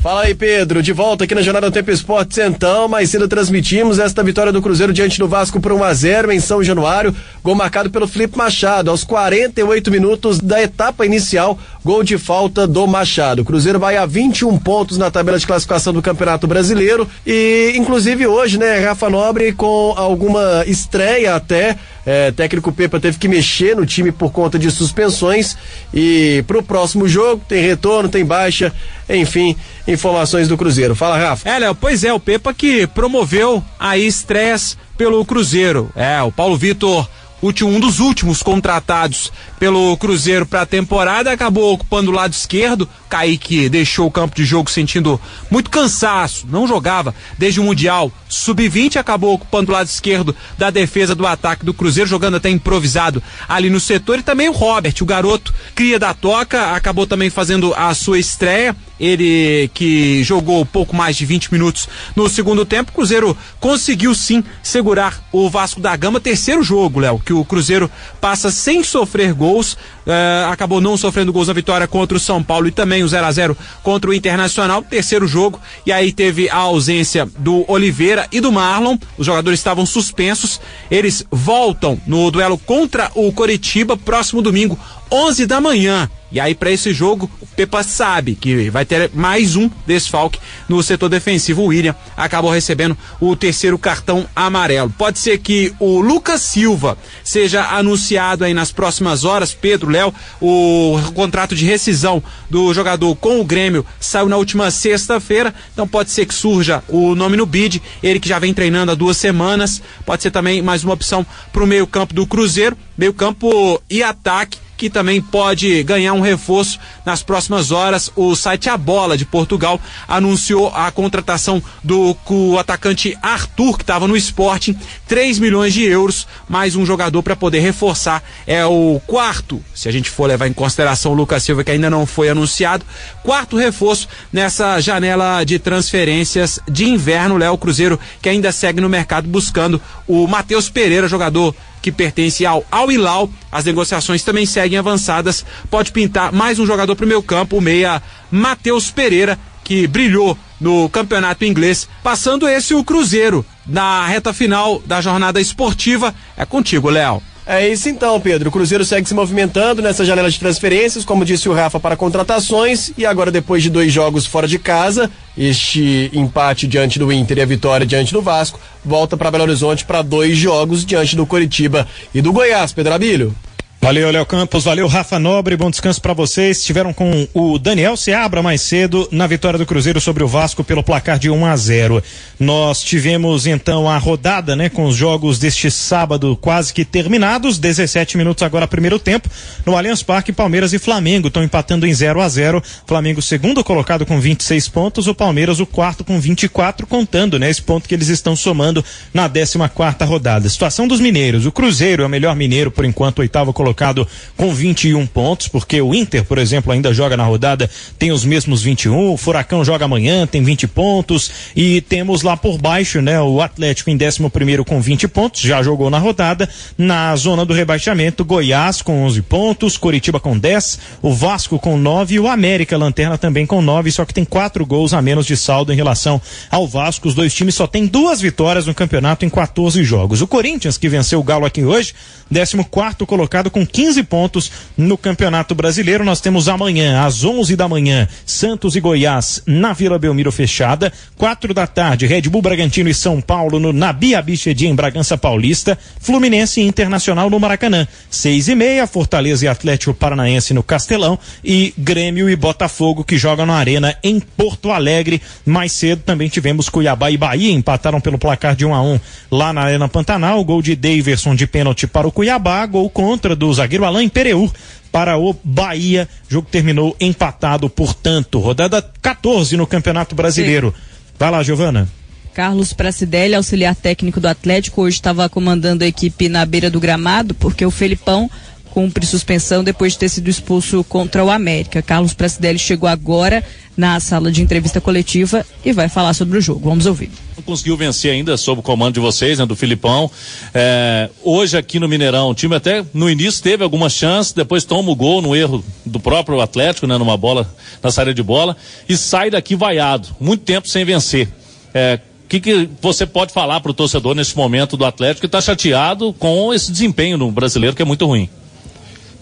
Fala aí, Pedro. De volta aqui na Jornada Tempo Esportes, então. Mais cedo transmitimos esta vitória do Cruzeiro diante do Vasco por 1 a 0 em São Januário. Gol marcado pelo Felipe Machado. Aos 48 minutos da etapa inicial, gol de falta do Machado. O Cruzeiro vai a 21 pontos na tabela de classificação do Campeonato Brasileiro. E, inclusive, hoje, né, Rafa Nobre com alguma estreia até. É, técnico Pepa teve que mexer no time por conta de suspensões e pro próximo jogo tem retorno, tem baixa, enfim, informações do Cruzeiro. Fala, Rafa. É, Léo, pois é, o Pepa que promoveu aí estresse pelo Cruzeiro. É, o Paulo Vitor último, um dos últimos contratados pelo Cruzeiro para a temporada, acabou ocupando o lado esquerdo. Kaique deixou o campo de jogo sentindo muito cansaço, não jogava desde o Mundial Sub-20, acabou ocupando o lado esquerdo da defesa do ataque do Cruzeiro, jogando até improvisado ali no setor. E também o Robert, o garoto cria da toca, acabou também fazendo a sua estreia. Ele que jogou pouco mais de 20 minutos no segundo tempo. O Cruzeiro conseguiu sim segurar o Vasco da Gama. Terceiro jogo, Léo, que o Cruzeiro passa sem sofrer gols. Uh, acabou não sofrendo gols na vitória contra o São Paulo e também o 0 a 0 contra o Internacional. Terceiro jogo. E aí teve a ausência do Oliveira e do Marlon. Os jogadores estavam suspensos. Eles voltam no duelo contra o Coritiba próximo domingo, 11 da manhã. E aí, para esse jogo, o Pepa sabe que vai ter mais um desfalque no setor defensivo. O William acabou recebendo o terceiro cartão amarelo. Pode ser que o Lucas Silva seja anunciado aí nas próximas horas. Pedro, Léo, o contrato de rescisão do jogador com o Grêmio saiu na última sexta-feira. Então pode ser que surja o nome no bid. Ele que já vem treinando há duas semanas. Pode ser também mais uma opção para o meio-campo do Cruzeiro. Meio-campo e ataque que também pode ganhar um reforço nas próximas horas. O site A Bola de Portugal anunciou a contratação do atacante Arthur, que estava no Sporting, 3 milhões de euros, mais um jogador para poder reforçar. É o quarto, se a gente for levar em consideração o Lucas Silva, que ainda não foi anunciado, quarto reforço nessa janela de transferências de inverno. Léo Cruzeiro, que ainda segue no mercado buscando o Matheus Pereira, jogador que pertence ao Al Hilal. As negociações também seguem avançadas. Pode pintar mais um jogador para o meu campo, o meia Matheus Pereira, que brilhou no campeonato inglês, passando esse o Cruzeiro na reta final da jornada esportiva. É contigo, Léo. É isso então, Pedro. O Cruzeiro segue se movimentando nessa janela de transferências, como disse o Rafa, para contratações. E agora, depois de dois jogos fora de casa, este empate diante do Inter e a vitória diante do Vasco, volta para Belo Horizonte para dois jogos diante do Coritiba e do Goiás, Pedro Abílio. Valeu, Léo Campos, valeu, Rafa Nobre, bom descanso para vocês. Estiveram com o Daniel Seabra mais cedo na vitória do Cruzeiro sobre o Vasco pelo placar de 1 a 0. Nós tivemos então a rodada, né, com os jogos deste sábado quase que terminados, 17 minutos agora primeiro tempo. No Allianz Parque, Palmeiras e Flamengo estão empatando em 0 a 0. Flamengo segundo colocado com 26 pontos, o Palmeiras o quarto com 24, contando, né, esse ponto que eles estão somando na 14 quarta rodada. Situação dos mineiros, o Cruzeiro é o melhor mineiro por enquanto, oitavo colocado colocado com 21 pontos, porque o Inter, por exemplo, ainda joga na rodada, tem os mesmos 21, o Furacão joga amanhã, tem 20 pontos, e temos lá por baixo, né, o Atlético em 11 primeiro com 20 pontos, já jogou na rodada, na zona do rebaixamento, Goiás com 11 pontos, Coritiba com 10, o Vasco com 9 e o América Lanterna também com 9, só que tem quatro gols a menos de saldo em relação ao Vasco. Os dois times só têm duas vitórias no campeonato em 14 jogos. O Corinthians, que venceu o Galo aqui hoje, 14 quarto colocado com 15 pontos no Campeonato Brasileiro. Nós temos amanhã, às 11 da manhã, Santos e Goiás na Vila Belmiro fechada. Quatro da tarde, Red Bull Bragantino e São Paulo no Nabi Abichedi em Bragança Paulista. Fluminense e Internacional no Maracanã. Seis e meia, Fortaleza e Atlético Paranaense no Castelão. E Grêmio e Botafogo que jogam na Arena em Porto Alegre. Mais cedo também tivemos Cuiabá e Bahia empataram pelo placar de 1 um a 1 um, lá na Arena Pantanal. Gol de Daverson de pênalti para o Cuiabá, gol contra do zagueiro Alain Pereur para o Bahia. O jogo terminou empatado, portanto. Rodada 14 no Campeonato Brasileiro. Vai lá, Giovana. Carlos Pracidelli, auxiliar técnico do Atlético, hoje estava comandando a equipe na beira do gramado, porque o Felipão cumpre suspensão depois de ter sido expulso contra o América. Carlos Pracidelli chegou agora na sala de entrevista coletiva e vai falar sobre o jogo. Vamos ouvir. Não conseguiu vencer ainda sob o comando de vocês, né, do Filipão. É, hoje aqui no Mineirão, o time até no início teve alguma chance, depois toma o gol no erro do próprio Atlético, né, numa bola, na saída de bola, e sai daqui vaiado, muito tempo sem vencer. É, o que, que você pode falar para o torcedor nesse momento do Atlético que está chateado com esse desempenho no brasileiro que é muito ruim?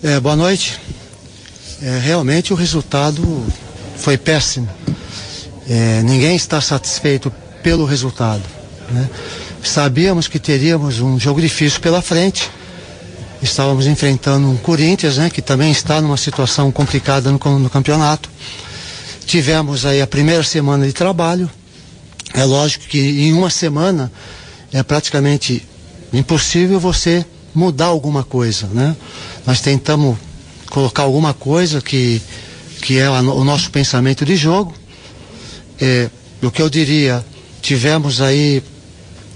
É, boa noite. É, realmente o resultado foi péssimo. É, ninguém está satisfeito pelo resultado. Né? Sabíamos que teríamos um jogo difícil pela frente. Estávamos enfrentando um Corinthians, né, que também está numa situação complicada no, no campeonato. Tivemos aí a primeira semana de trabalho. É lógico que em uma semana é praticamente impossível você mudar alguma coisa, né? Nós tentamos colocar alguma coisa que, que é o nosso pensamento de jogo. É, o que eu diria, tivemos aí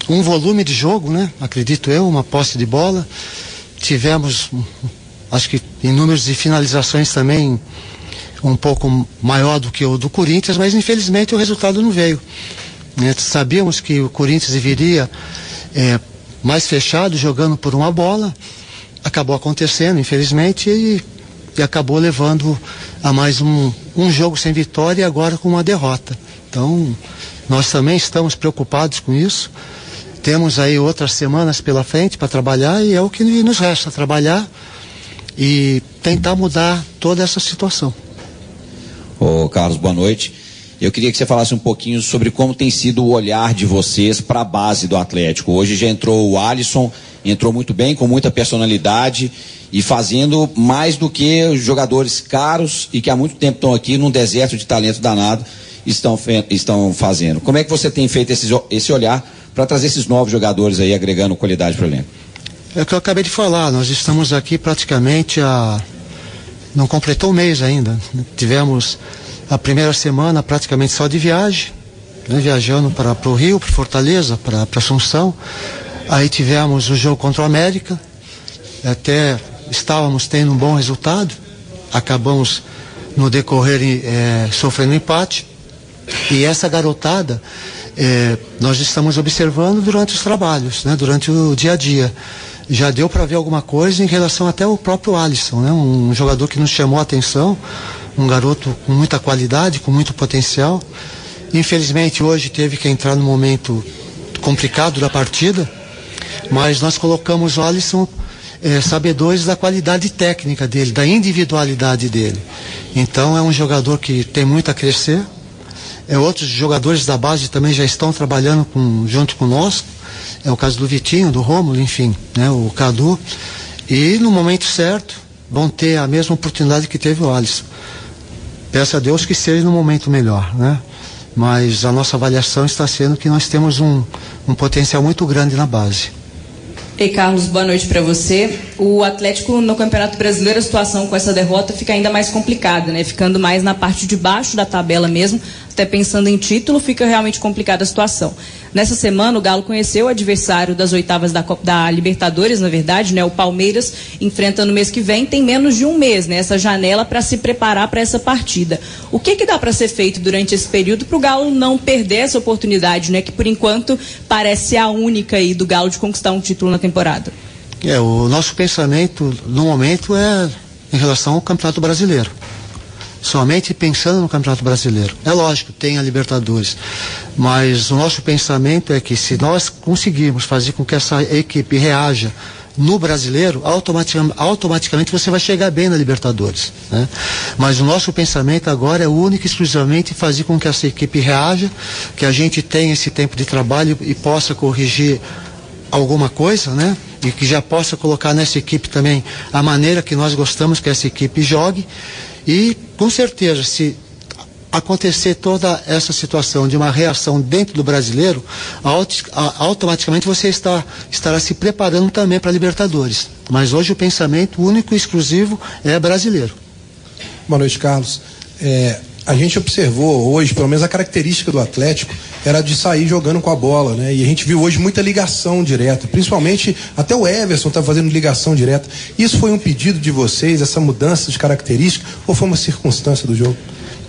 um volume de jogo, né? Acredito eu, uma posse de bola. Tivemos, acho que em números de finalizações também um pouco maior do que o do Corinthians, mas infelizmente o resultado não veio. Né? Sabíamos que o Corinthians viria é, mais fechado, jogando por uma bola. Acabou acontecendo, infelizmente, e, e acabou levando a mais um, um jogo sem vitória e agora com uma derrota. Então, nós também estamos preocupados com isso. Temos aí outras semanas pela frente para trabalhar e é o que nos resta trabalhar e tentar mudar toda essa situação. Ô Carlos, boa noite. Eu queria que você falasse um pouquinho sobre como tem sido o olhar de vocês para a base do Atlético. Hoje já entrou o Alisson, entrou muito bem, com muita personalidade e fazendo mais do que jogadores caros e que há muito tempo estão aqui num deserto de talento danado estão, estão fazendo. Como é que você tem feito esse, esse olhar para trazer esses novos jogadores aí, agregando qualidade para o elenco? É o que eu acabei de falar, nós estamos aqui praticamente a. Não completou um mês ainda. Tivemos a primeira semana praticamente só de viagem, né, viajando para o Rio, para Fortaleza, para Assunção. Aí tivemos o jogo contra o América, até estávamos tendo um bom resultado, acabamos no decorrer é, sofrendo empate. E essa garotada é, nós estamos observando durante os trabalhos, né, durante o dia a dia. Já deu para ver alguma coisa em relação até ao próprio Alisson, né, um jogador que nos chamou a atenção um garoto com muita qualidade, com muito potencial. Infelizmente hoje teve que entrar no momento complicado da partida, mas nós colocamos o Alisson é, sabedores da qualidade técnica dele, da individualidade dele. Então é um jogador que tem muito a crescer. É, outros jogadores da base também já estão trabalhando com, junto conosco. É o caso do Vitinho, do Rômulo, enfim, né, o Cadu. E no momento certo vão ter a mesma oportunidade que teve o Alisson. Peço a Deus que seja no momento melhor, né? Mas a nossa avaliação está sendo que nós temos um, um potencial muito grande na base. Ei, Carlos, boa noite para você. O Atlético no Campeonato Brasileiro, a situação com essa derrota fica ainda mais complicada, né? Ficando mais na parte de baixo da tabela mesmo, até pensando em título, fica realmente complicada a situação. Nessa semana, o Galo conheceu o adversário das oitavas da, da Libertadores, na verdade, né? O Palmeiras enfrenta no mês que vem, tem menos de um mês, né? Essa janela para se preparar para essa partida. O que, que dá para ser feito durante esse período para o Galo não perder essa oportunidade, né? Que por enquanto parece a única aí do Galo de conquistar um título na temporada. É, o nosso pensamento no momento é em relação ao Campeonato Brasileiro somente pensando no Campeonato Brasileiro. É lógico, tem a Libertadores, mas o nosso pensamento é que se nós conseguirmos fazer com que essa equipe reaja no brasileiro, automaticamente, você vai chegar bem na Libertadores. Né? Mas o nosso pensamento agora é único e exclusivamente fazer com que essa equipe reaja, que a gente tenha esse tempo de trabalho e possa corrigir alguma coisa, né? E que já possa colocar nessa equipe também a maneira que nós gostamos que essa equipe jogue e, com certeza, se acontecer toda essa situação de uma reação dentro do brasileiro, automaticamente você está, estará se preparando também para a Libertadores. Mas hoje o pensamento único e exclusivo é brasileiro. Boa noite, Carlos. É, a gente observou hoje, pelo menos a característica do Atlético era de sair jogando com a bola, né? E a gente viu hoje muita ligação direta, principalmente até o Everson está fazendo ligação direta. Isso foi um pedido de vocês, essa mudança de característica, ou foi uma circunstância do jogo?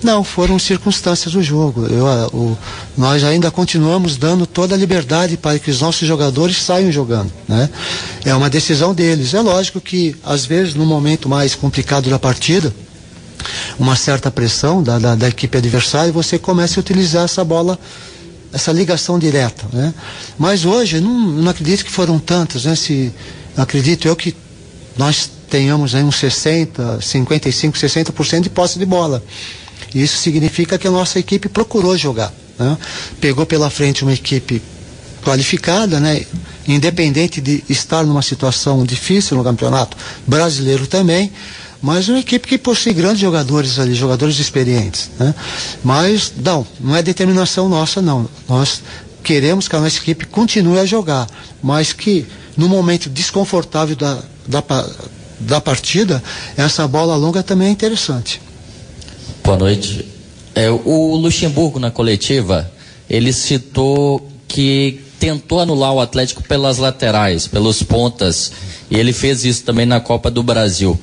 Não, foram circunstâncias do jogo. Eu, o, nós ainda continuamos dando toda a liberdade para que os nossos jogadores saiam jogando. Né? É uma decisão deles. É lógico que, às vezes, no momento mais complicado da partida, uma certa pressão da, da, da equipe adversária, você começa a utilizar essa bola essa ligação direta, né? Mas hoje não, não acredito que foram tantas, né? Se acredito eu que nós tenhamos aí uns 60, 55, 60% de posse de bola. Isso significa que a nossa equipe procurou jogar, né? Pegou pela frente uma equipe qualificada, né? Independente de estar numa situação difícil no campeonato brasileiro também, mas uma equipe que possui grandes jogadores ali, jogadores experientes. Né? Mas, não, não é determinação nossa, não. Nós queremos que a nossa equipe continue a jogar, mas que no momento desconfortável da, da, da partida, essa bola longa também é interessante. Boa noite. É, o Luxemburgo, na coletiva, ele citou que tentou anular o Atlético pelas laterais, pelos pontas, e ele fez isso também na Copa do Brasil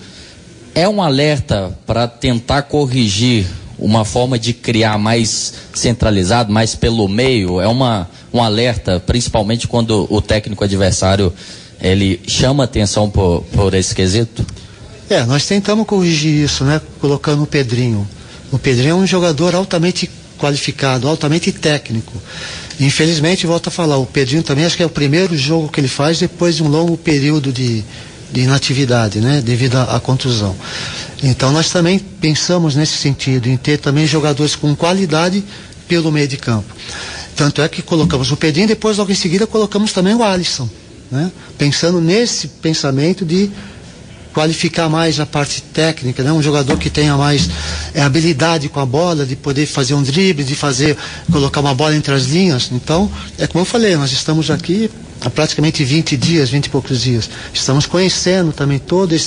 é um alerta para tentar corrigir uma forma de criar mais centralizado, mais pelo meio? É uma, um alerta, principalmente quando o técnico adversário ele chama atenção por, por esse quesito? É, nós tentamos corrigir isso, né? Colocando o Pedrinho. O Pedrinho é um jogador altamente qualificado, altamente técnico. Infelizmente, volto a falar, o Pedrinho também acho que é o primeiro jogo que ele faz depois de um longo período de, de inatividade, né, devido à contusão. Então nós também pensamos nesse sentido, em ter também jogadores com qualidade pelo meio de campo. Tanto é que colocamos o Pedrinho, depois logo em seguida colocamos também o Alisson, né, pensando nesse pensamento de qualificar mais a parte técnica, né? um jogador que tenha mais é, habilidade com a bola, de poder fazer um drible, de fazer, colocar uma bola entre as linhas. Então, é como eu falei, nós estamos aqui há praticamente 20 dias, 20 e poucos dias. Estamos conhecendo também toda é,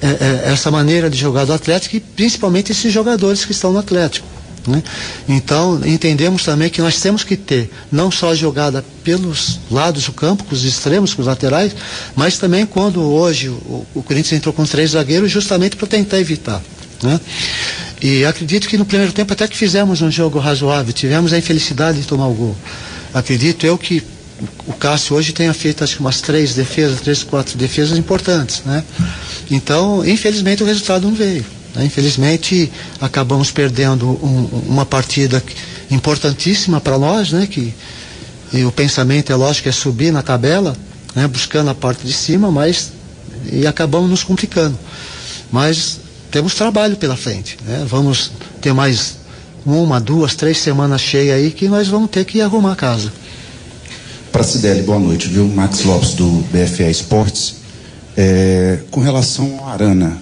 é, essa maneira de jogar do Atlético e principalmente esses jogadores que estão no Atlético. Né? Então, entendemos também que nós temos que ter não só a jogada pelos lados do campo, com os extremos, com os laterais, mas também quando hoje o, o Corinthians entrou com três zagueiros, justamente para tentar evitar. Né? E acredito que no primeiro tempo até que fizemos um jogo razoável, tivemos a infelicidade de tomar o gol. Acredito eu que o Cássio hoje tenha feito acho que umas três defesas, três, quatro defesas importantes, né? Então, infelizmente o resultado não veio. Né? Infelizmente, acabamos perdendo um- uma partida importantíssima para nós, né? Que e o pensamento é lógico é subir na tabela, né? Buscando a parte de cima, mas e acabamos nos complicando. Mas temos trabalho pela frente, né? Vamos ter mais uma, duas, três semanas cheias aí que nós vamos ter que arrumar a casa. Para Cideli, boa noite, viu? Max Lopes do BFA Esportes. É, com relação ao Arana,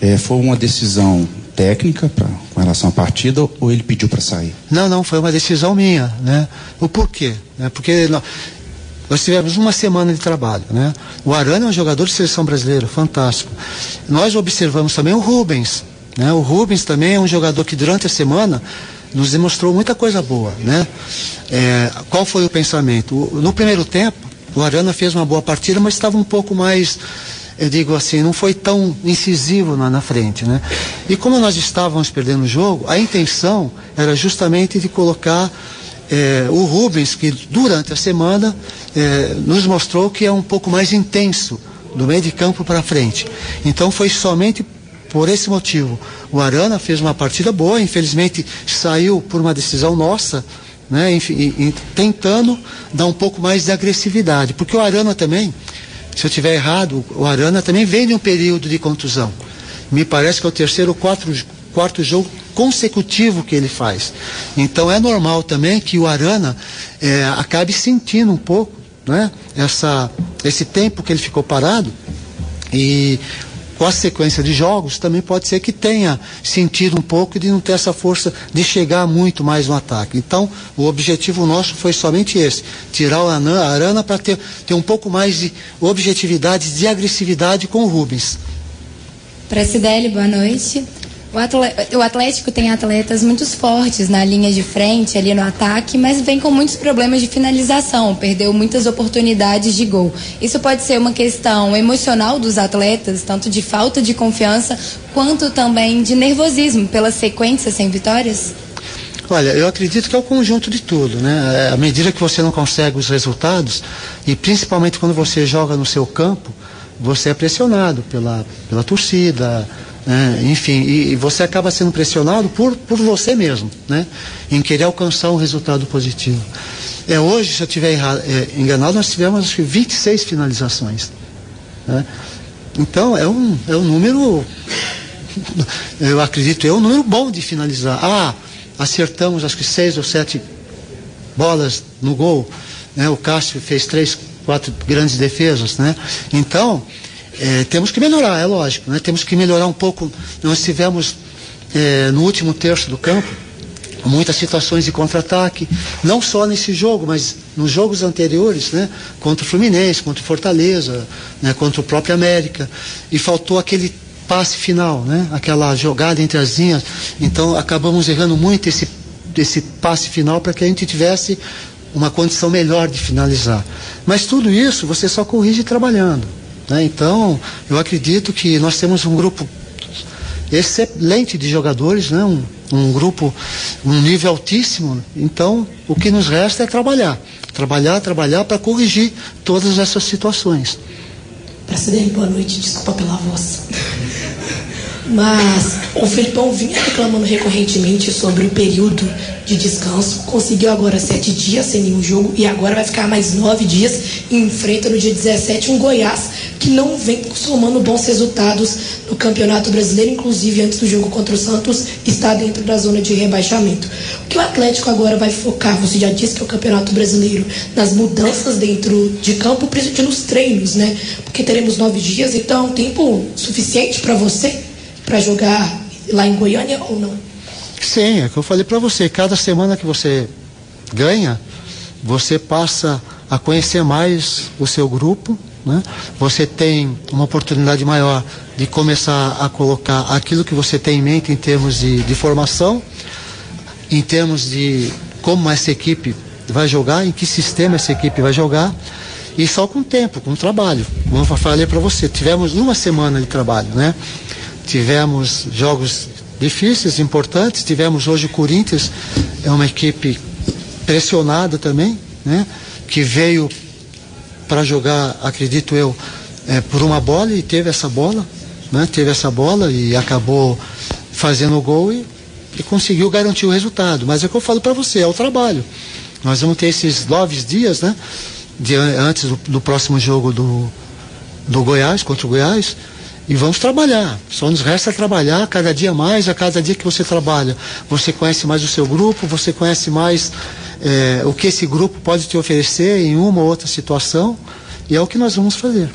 é, foi uma decisão técnica pra, com relação à partida ou ele pediu para sair? Não, não, foi uma decisão minha, né? O porquê? Né? Porque nó- nós tivemos uma semana de trabalho, né? O Arana é um jogador de seleção brasileira, fantástico. Nós observamos também o Rubens, né? O Rubens também é um jogador que durante a semana nos demonstrou muita coisa boa, né? É, qual foi o pensamento? O- No primeiro tempo, o Arana fez uma boa partida, mas estava um pouco mais eu digo assim, não foi tão incisivo na, na frente, né? E como nós estávamos perdendo o jogo, a intenção era justamente de colocar eh, o Rubens, que durante a semana eh, nos mostrou que é um pouco mais intenso do meio de campo para frente. Então foi somente por esse motivo. O Arana fez uma partida boa, infelizmente saiu por uma decisão nossa, né? Enfim, e- e tentando dar um pouco mais de agressividade, porque o Arana também se eu estiver errado, o Arana também vem de um período de contusão. Me parece que é o terceiro ou quatro, quarto jogo consecutivo que ele faz. Então é normal também que o Arana eh, acabe sentindo um pouco né, essa, esse tempo que ele ficou parado. E com a sequência de jogos, também pode ser que tenha sentido um pouco de não ter essa força de chegar muito mais no ataque. Então, o objetivo nosso foi somente esse: tirar o Ana- a Arana para ter, ter um pouco mais de objetividade, de agressividade com o Rubens. Pracidelli, boa noite. O Atlético tem atletas muito fortes na linha de frente, ali no ataque, mas vem com muitos problemas de finalização, perdeu muitas oportunidades de gol. Isso pode ser uma questão emocional dos atletas, tanto de falta de confiança, quanto também de nervosismo pela sequência sem vitórias? Olha, eu acredito que é o conjunto de tudo, né? É, À medida que você não consegue os resultados, e principalmente quando você joga no seu campo, você é pressionado pela, pela torcida, né? enfim, e, e você acaba sendo pressionado por, por você mesmo, né? Em querer alcançar um resultado positivo. É, hoje, se eu estiver é, enganado, nós tivemos acho que 26 finalizações. né? Então, é um, é um número eu acredito, é um número bom de finalizar. Ah, acertamos acho que seis ou sete bolas no gol. Né? O Cássio fez três, quatro grandes defesas. Né? Então, eh, temos que melhorar, é lógico. Né? Temos que melhorar um pouco. Nós tivemos eh, no último terço do campo muitas situações de contra-ataque, não só nesse jogo, mas nos jogos anteriores, né, contra o Fluminense, contra o Fortaleza, né, contra o próprio América, e faltou aquele passe final, né, aquela jogada entre as linhas. Então acabamos errando muito esse esse passe final para que a gente tivesse uma condição melhor de finalizar. Mas tudo isso você só corrige trabalhando. Né? Então, eu acredito que nós temos um grupo excelente de jogadores, né? um, um grupo, um nível altíssimo. Então, o que nos resta é trabalhar. Trabalhar, trabalhar para corrigir todas essas situações. Presidente, boa noite. Desculpa pela voz. Mas o Felipão vinha reclamando recorrentemente sobre o período de descanso. Conseguiu agora sete dias sem nenhum jogo e agora vai ficar mais nove dias e enfrenta no dia 17 um Goiás que não vem somando bons resultados no Campeonato Brasileiro, inclusive antes do jogo contra o Santos, está dentro da zona de rebaixamento. O que o Atlético agora vai focar, você já disse que é o Campeonato Brasileiro, nas mudanças dentro de campo, principalmente nos treinos, né? Porque teremos nove dias, então tempo suficiente para você para jogar lá em Goiânia ou não? Sim, é o que eu falei para você. Cada semana que você ganha, você passa a conhecer mais o seu grupo, né? Você tem uma oportunidade maior de começar a colocar aquilo que você tem em mente em termos de, de formação, em termos de como essa equipe vai jogar, em que sistema essa equipe vai jogar, e só com tempo, com trabalho. Como eu falei para você, tivemos uma semana de trabalho, né? Tivemos jogos difíceis, importantes, tivemos hoje o Corinthians, é uma equipe pressionada também, né? Que veio para jogar, acredito eu, é, por uma bola e teve essa bola, né? Teve essa bola e acabou fazendo o gol e, e conseguiu garantir o resultado. Mas é o que eu falo para você, é o trabalho. Nós vamos ter esses nove dias, né? De, antes do, do próximo jogo do, do Goiás, contra o Goiás, e vamos trabalhar. Só nos resta trabalhar cada dia mais, a cada dia que você trabalha. Você conhece mais o seu grupo, você conhece mais é, o que esse grupo pode te oferecer em uma ou outra situação, e é o que nós vamos fazer.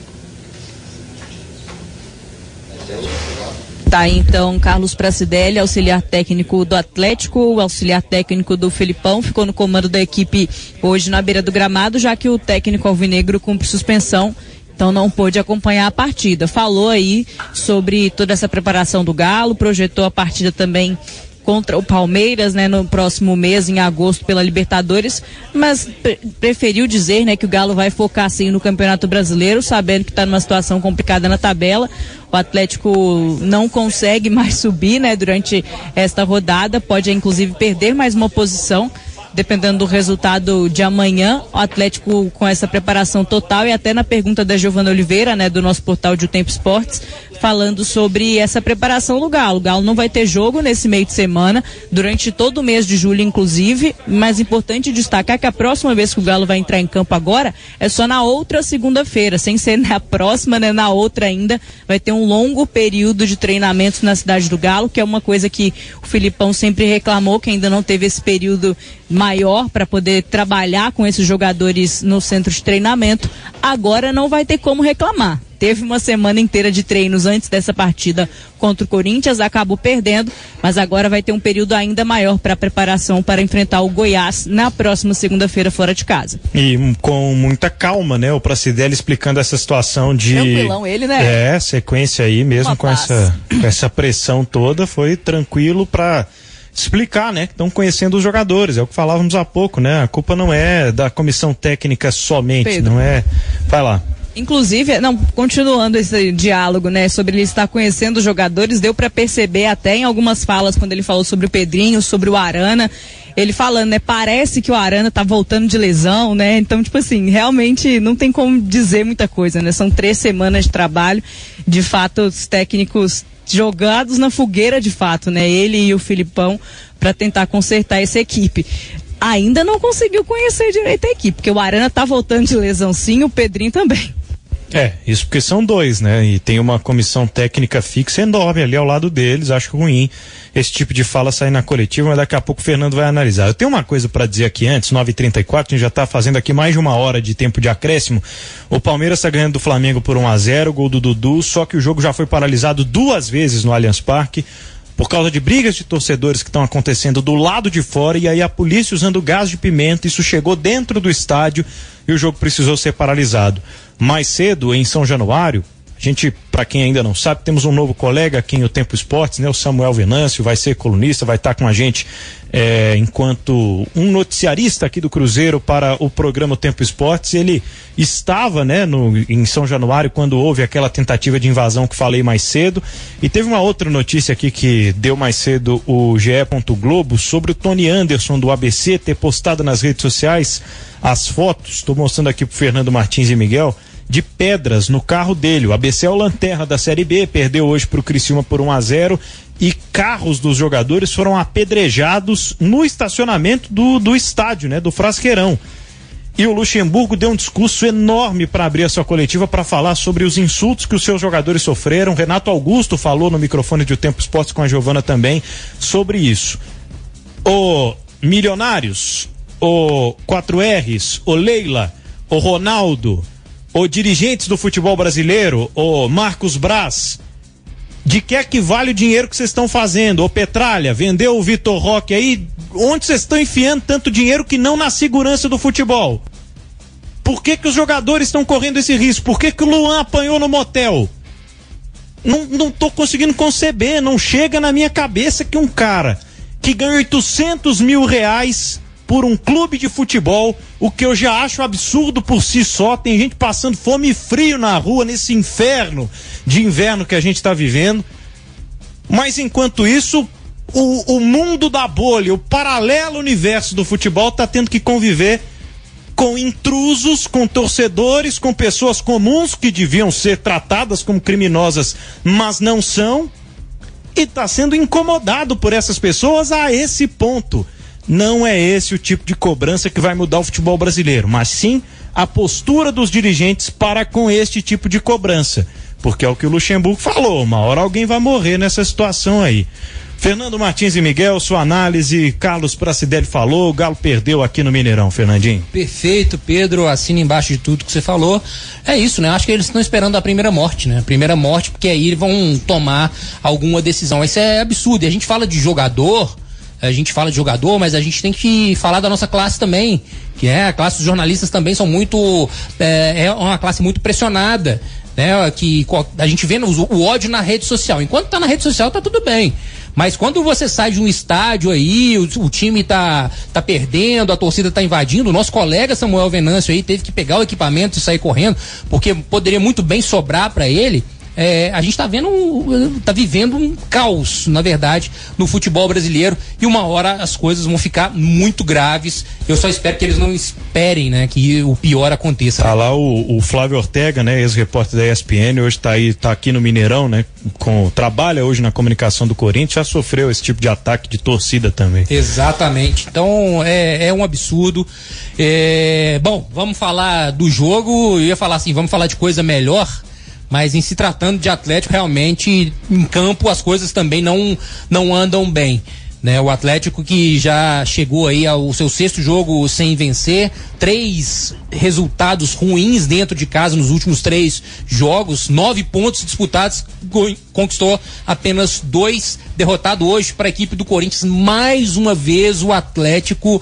Tá, então, Carlos Pracidelli, auxiliar técnico do Atlético, auxiliar técnico do Felipão, ficou no comando da equipe hoje na beira do gramado, já que o técnico alvinegro cumpre suspensão, então não pôde acompanhar a partida. Falou aí sobre toda essa preparação do Galo, projetou a partida também contra o Palmeiras, né, no próximo mês, em agosto, pela Libertadores, mas pre preferiu dizer, né, que o Galo vai focar sim no Campeonato Brasileiro, sabendo que está numa situação complicada na tabela. O Atlético não consegue mais subir, né, durante esta rodada, pode inclusive perder mais uma posição dependendo do resultado de amanhã, o Atlético com essa preparação total e até na pergunta da Giovana Oliveira, né, do nosso portal de O Tempo Esportes, falando sobre essa preparação do Galo. O Galo não vai ter jogo nesse meio de semana, durante todo o mês de julho, inclusive, mas importante destacar que a próxima vez que o Galo vai entrar em campo agora é só na outra segunda-feira, sem ser na próxima, né, na outra ainda, vai ter um longo período de treinamentos na cidade do Galo, que é uma coisa que o Filipão sempre reclamou, que ainda não teve esse período maior para poder trabalhar com esses jogadores no centro de treinamento, agora não vai ter como reclamar. Teve uma semana inteira de treinos antes dessa partida contra o Corinthians, acabou perdendo, mas agora vai ter um período ainda maior para preparação para enfrentar o Goiás na próxima segunda-feira fora de casa. E com muita calma, né? O Pracidelli explicando essa situação de. Tranquilão ele, né? É, sequência aí, mesmo Uma com paz. essa, com essa pressão toda, foi tranquilo para explicar, né? Que estão conhecendo os jogadores. É o que falávamos há pouco, né? A culpa não é da comissão técnica somente, Pedro. não é. Vai lá. Inclusive, não, continuando esse diálogo, né, sobre ele estar conhecendo os jogadores, deu para perceber até em algumas falas quando ele falou sobre o Pedrinho, sobre o Arana, ele falando, né, parece que o Arana tá voltando de lesão, né? Então, tipo assim, realmente não tem como dizer muita coisa, né? São três semanas de trabalho, de fato, os técnicos jogados na fogueira de fato, né? Ele e o Filipão para tentar consertar essa equipe. Ainda não conseguiu conhecer direito a equipe, porque o Arana tá voltando de lesão sim, o Pedrinho também. É, isso porque são dois, né? E tem uma comissão técnica fixa enorme ali ao lado deles. Acho ruim esse tipo de fala sair na coletiva, mas daqui a pouco o Fernando vai analisar. Eu tenho uma coisa para dizer aqui antes, 9h34, a gente já tá fazendo aqui mais de uma hora de tempo de acréscimo. O Palmeiras tá ganhando do Flamengo por 1 a 0 gol do Dudu, só que o jogo já foi paralisado duas vezes no Allianz Parque. Por causa de brigas de torcedores que estão acontecendo do lado de fora, e aí a polícia usando gás de pimenta, isso chegou dentro do estádio e o jogo precisou ser paralisado. Mais cedo, em São Januário, a gente, para quem ainda não sabe, temos um novo colega aqui em O Tempo Esportes, né? O Samuel Venâncio, vai ser colunista, vai estar com a gente é, enquanto um noticiarista aqui do Cruzeiro para o programa O Tempo Esportes. Ele estava, né, no, em São Januário quando houve aquela tentativa de invasão que falei mais cedo. E teve uma outra notícia aqui que deu mais cedo o GE. Globo sobre o Tony Anderson do ABC ter postado nas redes sociais as fotos. Estou mostrando aqui pro Fernando Martins e Miguel de pedras no carro dele. O ABC é o lanterna da Série B, perdeu hoje para o Criciúma por 1 a 0 e carros dos jogadores foram apedrejados no estacionamento do, do estádio, né, do Frasqueirão. E o Luxemburgo deu um discurso enorme para abrir a sua coletiva para falar sobre os insultos que os seus jogadores sofreram. Renato Augusto falou no microfone de O Tempo Esportes com a Giovana também sobre isso. O Milionários, o 4Rs, o Leila, o Ronaldo, o dirigentes do futebol brasileiro, o Marcos Braz, de que é que vale o dinheiro que vocês estão fazendo? Ô Petralha, vendeu o Vitor Roque aí, onde vocês estão enfiando tanto dinheiro que não na segurança do futebol? Por que que os jogadores estão correndo esse risco? Por que que o Luan apanhou no motel? Não, não tô conseguindo conceber, não chega na minha cabeça que um cara que ganha 800 mil reais por um clube de futebol, o que eu já acho absurdo por si só. Tem gente passando fome e frio na rua nesse inferno de inverno que a gente está vivendo. Mas enquanto isso, o, o mundo da bolha, o paralelo universo do futebol está tendo que conviver com intrusos, com torcedores, com pessoas comuns que deviam ser tratadas como criminosas, mas não são, e está sendo incomodado por essas pessoas a esse ponto. Não é esse o tipo de cobrança que vai mudar o futebol brasileiro, mas sim a postura dos dirigentes para com este tipo de cobrança. Porque é o que o Luxemburgo falou, uma hora alguém vai morrer nessa situação aí. Fernando Martins e Miguel, sua análise, Carlos Pracidelli falou, o Galo perdeu aqui no Mineirão, Fernandinho. Perfeito, Pedro, assina embaixo de tudo que você falou. É isso, né? Acho que eles estão esperando a primeira morte, né? A primeira morte, porque aí vão tomar alguma decisão. Isso é absurdo. E a gente fala de jogador, a gente fala de jogador, mas a gente tem que falar da nossa classe também, que é a classe dos jornalistas também são muito é, é uma classe muito pressionada, né? Que a gente vê no, o ódio na rede social. Enquanto tá na rede social tá tudo bem. Mas quando você sai de um estádio aí, o, o, time tá, tá perdendo, a torcida tá invadindo, o nosso colega Samuel Venâncio aí teve que pegar o equipamento e sair correndo, porque poderia muito bem sobrar para ele é, a gente está vendo, está vivendo um caos, na verdade, no futebol brasileiro e uma hora as coisas vão ficar muito graves. Eu só espero que eles não esperem, né, que o pior aconteça. Tá lá o, o Flávio Ortega, né, ex-repórter da ESPN, hoje está aí, tá aqui no Mineirão, né, com trabalha hoje na comunicação do Corinthians, já sofreu esse tipo de ataque de torcida também. Exatamente. Então é, é um absurdo. É, bom, vamos falar do jogo. Eu ia falar assim, vamos falar de coisa melhor mas em se tratando de Atlético, realmente em campo as coisas também não, não andam bem. Né, o Atlético que já chegou aí ao seu sexto jogo sem vencer, três resultados ruins dentro de casa nos últimos três jogos, nove pontos disputados, conquistou apenas dois, derrotado hoje para a equipe do Corinthians. Mais uma vez o Atlético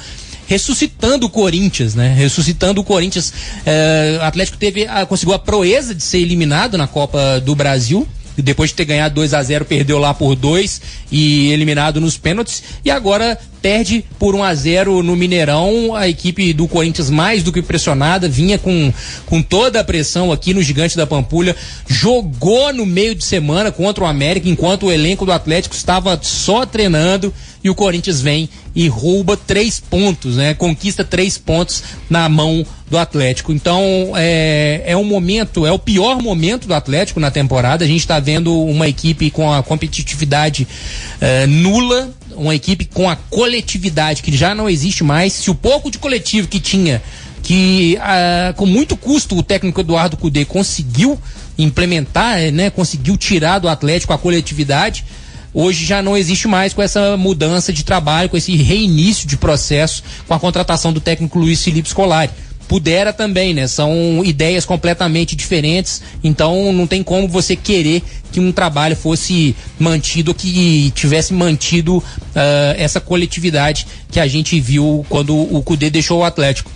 ressuscitando o Corinthians, né? Ressuscitando o Corinthians. É, o Atlético teve, a, conseguiu a proeza de ser eliminado na Copa do Brasil depois de ter ganhado 2 a 0 perdeu lá por 2 e eliminado nos pênaltis e agora perde por 1 a 0 no Mineirão. A equipe do Corinthians mais do que pressionada, vinha com, com toda a pressão aqui no Gigante da Pampulha, jogou no meio de semana contra o América enquanto o elenco do Atlético estava só treinando e o Corinthians vem e rouba três pontos, né? Conquista três pontos na mão do Atlético. Então é, é um momento, é o pior momento do Atlético na temporada. A gente está vendo uma equipe com a competitividade é, nula, uma equipe com a coletividade que já não existe mais. Se o pouco de coletivo que tinha, que ah, com muito custo o técnico Eduardo Cudê conseguiu implementar, né? Conseguiu tirar do Atlético a coletividade hoje já não existe mais com essa mudança de trabalho, com esse reinício de processo, com a contratação do técnico Luiz Felipe Scolari. Pudera também, né? São ideias completamente diferentes, então não tem como você querer que um trabalho fosse mantido, que tivesse mantido uh, essa coletividade que a gente viu quando o Cudê deixou o Atlético.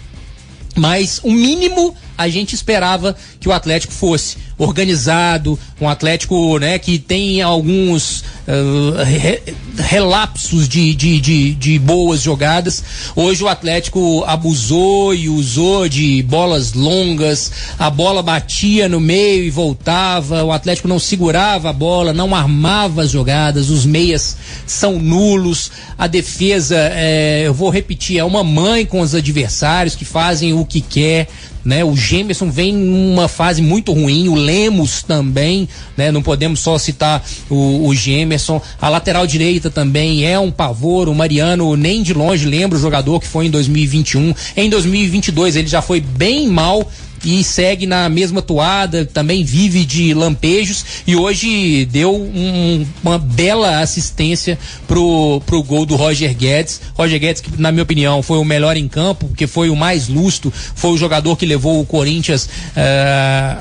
Mas o mínimo a gente esperava que o Atlético fosse organizado, um Atlético né, que tem alguns uh, re, relapsos de, de, de, de, boas jogadas. Hoje o Atlético abusou e usou de bolas longas, a bola batia no meio e voltava, o Atlético não segurava a bola, não armava as jogadas, os meias são nulos, a defesa, é, eu vou repetir, é uma mãe com os adversários que fazem o que quer né? O Gemerson vem numa fase muito ruim, o Lemos também, né? Não podemos só citar o, o Gemerson. A lateral direita também é um pavor, o Mariano nem de longe lembra o jogador que foi em 2021. Em 2022 ele já foi bem mal e segue na mesma toada, também vive de lampejos e hoje deu um, uma bela assistência pro, pro gol do Roger Guedes. Roger Guedes, que na minha opinião foi o melhor em campo, porque foi o mais lusto, foi o jogador que levou o Corinthians uh,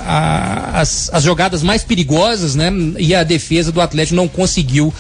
a, as, as jogadas mais perigosas, né? E a defesa do Atlético não conseguiu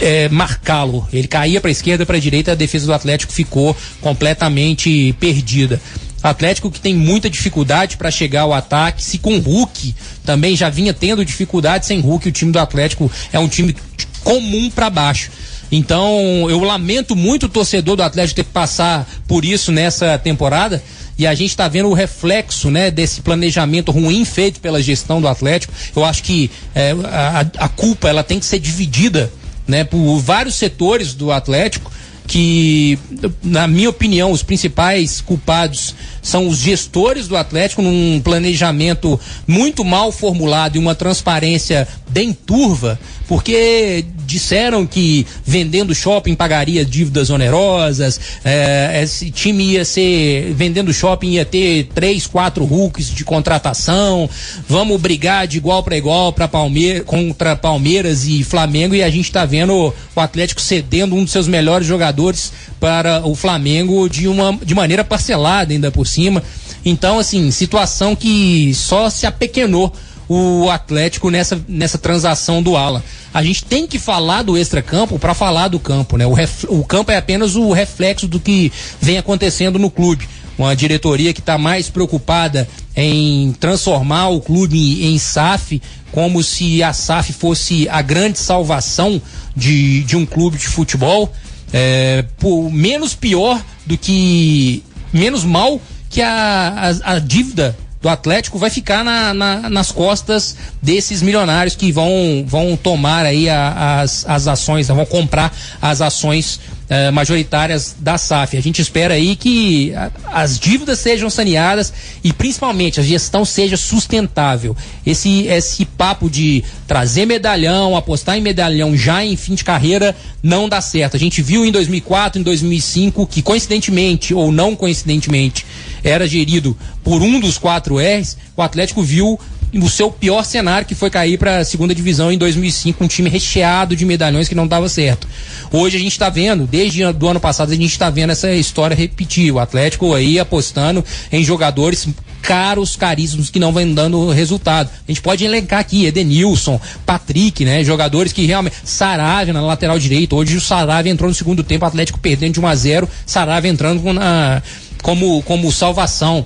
é, marcá-lo. Ele caía para esquerda, para direita, a defesa do Atlético ficou completamente perdida. Atlético que tem muita dificuldade para chegar ao ataque. Se com Hulk também já vinha tendo dificuldade, sem Hulk o time do Atlético é um time comum para baixo. Então, eu lamento muito o torcedor do Atlético ter que passar por isso nessa temporada. E a gente está vendo o reflexo né, desse planejamento ruim feito pela gestão do Atlético. Eu acho que é, a, a culpa ela tem que ser dividida né, por vários setores do Atlético que, na minha opinião, os principais culpados são os gestores do Atlético num planejamento muito mal formulado e uma transparência bem turva, porque disseram que vendendo shopping pagaria dívidas onerosas, é, esse time ia ser, vendendo shopping ia ter três, quatro Hulks de contratação, vamos brigar de igual para igual para Palmeiras, contra Palmeiras e Flamengo e a gente está vendo o Atlético cedendo um dos seus melhores jogadores para o Flamengo de uma de maneira parcelada ainda por cima. Então, assim, situação que só se apequenou o Atlético nessa, nessa transação do Ala. A gente tem que falar do extracampo para falar do campo, né? O, ref, o campo é apenas o reflexo do que vem acontecendo no clube. Uma diretoria que está mais preocupada em transformar o clube em SAF, como se a SAF fosse a grande salvação de, de um clube de futebol. É, por, menos pior do que. menos mal que a, a, a dívida do Atlético vai ficar na, na, nas costas desses milionários que vão, vão tomar aí a, as, as ações, vão comprar as ações eh, majoritárias da SAF. A gente espera aí que as dívidas sejam saneadas e principalmente a gestão seja sustentável. Esse, esse papo de trazer medalhão, apostar em medalhão já em fim de carreira não dá certo. A gente viu em 2004, em 2005 que coincidentemente ou não coincidentemente era gerido por um dos quatro R's, o Atlético viu o seu pior cenário, que foi cair para a segunda divisão em 2005, um time recheado de medalhões que não dava certo. Hoje a gente está vendo, desde o ano passado, a gente está vendo essa história repetir. O Atlético aí apostando em jogadores caros, caríssimos, que não vêm dando resultado. A gente pode elencar aqui Edenilson, Patrick, né? Jogadores que realmente. Saravia na lateral direito. Hoje o Saravia entrou no segundo tempo, Atlético perdendo de 1 a 0 Saravia entrando na, como, como salvação.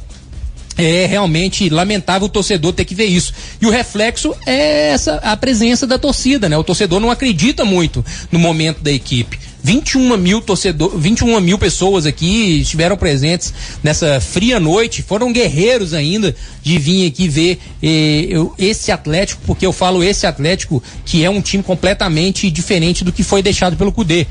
É realmente lamentável o torcedor ter que ver isso. E o reflexo é essa a presença da torcida, né? O torcedor não acredita muito no momento da equipe. 21 mil torcedor, 21 mil pessoas aqui estiveram presentes nessa fria noite, foram guerreiros ainda de vir aqui ver eh, eu, esse Atlético, porque eu falo esse Atlético que é um time completamente diferente do que foi deixado pelo Cudê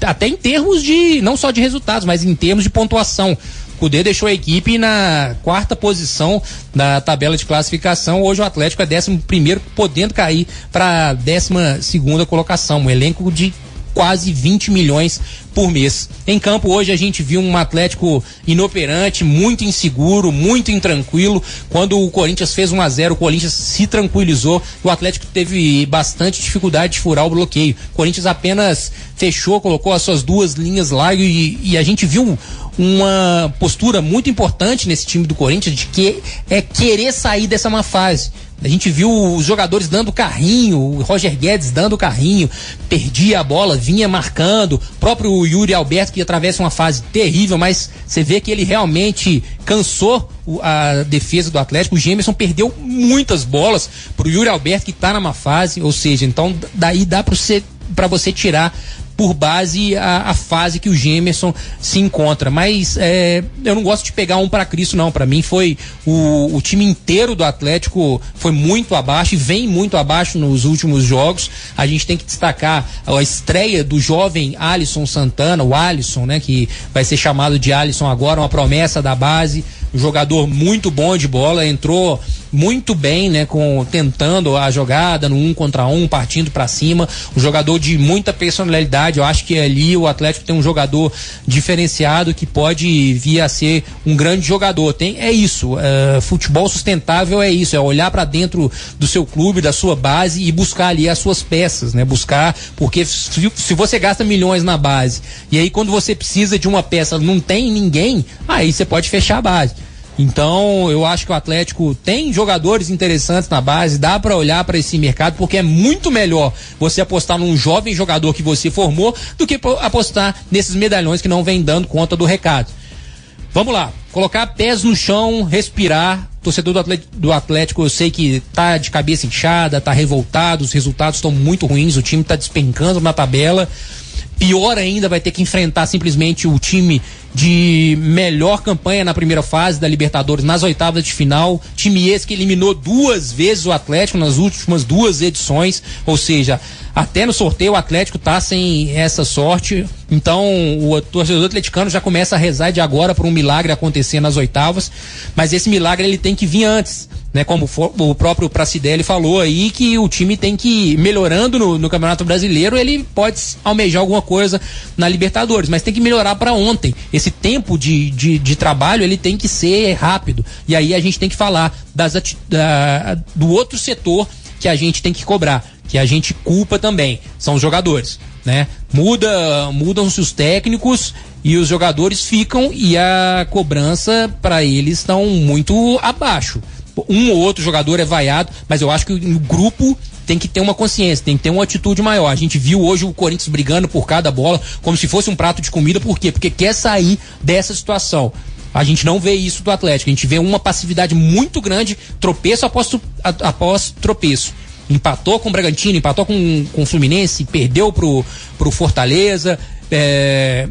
até em termos de, não só de resultados, mas em termos de pontuação. Cudê deixou a equipe na quarta posição da tabela de classificação. Hoje o Atlético é décimo primeiro, podendo cair para a décima segunda colocação. Um elenco de quase 20 milhões por mês. Em campo hoje a gente viu um Atlético inoperante, muito inseguro, muito intranquilo. Quando o Corinthians fez 1 a 0, o Corinthians se tranquilizou. O Atlético teve bastante dificuldade de furar o bloqueio. O Corinthians apenas fechou, colocou as suas duas linhas lá e, e a gente viu uma postura muito importante nesse time do Corinthians de que é querer sair dessa má fase. A gente viu os jogadores dando carrinho, o Roger Guedes dando carrinho, perdia a bola, vinha marcando, próprio Yuri Alberto que atravessa uma fase terrível, mas você vê que ele realmente cansou a defesa do Atlético. O Gemerson perdeu muitas bolas pro Yuri Alberto que tá numa fase, ou seja, então daí dá para você para você tirar por base a, a, fase que o Gemerson se encontra. Mas é, eu não gosto de pegar um para Cristo, não. Para mim foi o, o, time inteiro do Atlético foi muito abaixo e vem muito abaixo nos últimos jogos. A gente tem que destacar a estreia do jovem Alisson Santana, o Alisson, né, que vai ser chamado de Alisson agora, uma promessa da base um jogador muito bom de bola, entrou muito bem, né, com tentando a jogada no um contra um, partindo para cima, um jogador de muita personalidade. Eu acho que ali o Atlético tem um jogador diferenciado que pode vir a ser um grande jogador. Tem é isso, é, futebol sustentável é isso, é olhar para dentro do seu clube, da sua base e buscar ali as suas peças, né? Buscar porque se, se você gasta milhões na base e aí quando você precisa de uma peça não tem ninguém, aí você pode fechar a base. Então, eu acho que o Atlético tem jogadores interessantes na base, dá para olhar para esse mercado, porque é muito melhor você apostar num jovem jogador que você formou do que apostar nesses medalhões que não vem dando conta do recado. Vamos lá, colocar pés no chão, respirar. Torcedor do Atlético, do Atlético, eu sei que tá de cabeça inchada, tá revoltado, os resultados estão muito ruins, o time tá despencando na tabela. Pior ainda, vai ter que enfrentar simplesmente o time de melhor campanha na primeira fase da Libertadores, nas oitavas de final. Time esse que eliminou duas vezes o Atlético nas últimas duas edições, ou seja, até no sorteio o Atlético tá sem essa sorte. Então o torcedor atleticano já começa a rezar de agora por um milagre acontecer nas oitavas, mas esse milagre ele tem que vir antes né? Como o próprio Pracidelli falou aí que o time tem que ir melhorando no, no, Campeonato Brasileiro, ele pode almejar alguma coisa na Libertadores, mas tem que melhorar para ontem. Esse tempo de, de, de, trabalho ele tem que ser rápido. E aí a gente tem que falar das, da, do outro setor que a gente tem que cobrar, que a gente culpa também, são os jogadores. Né? Muda, mudam-se os técnicos e os jogadores ficam e a cobrança para eles estão muito abaixo um ou outro jogador é vaiado, mas eu acho que o grupo tem que ter uma consciência, tem que ter uma atitude maior. A gente viu hoje o Corinthians brigando por cada bola, como se fosse um prato de comida, por quê? Porque quer sair dessa situação. A gente não vê isso do Atlético, a gente vê uma passividade muito grande, tropeço após, após tropeço. Empatou com o Bragantino, empatou com, com o Fluminense, perdeu pro, pro Fortaleza, é,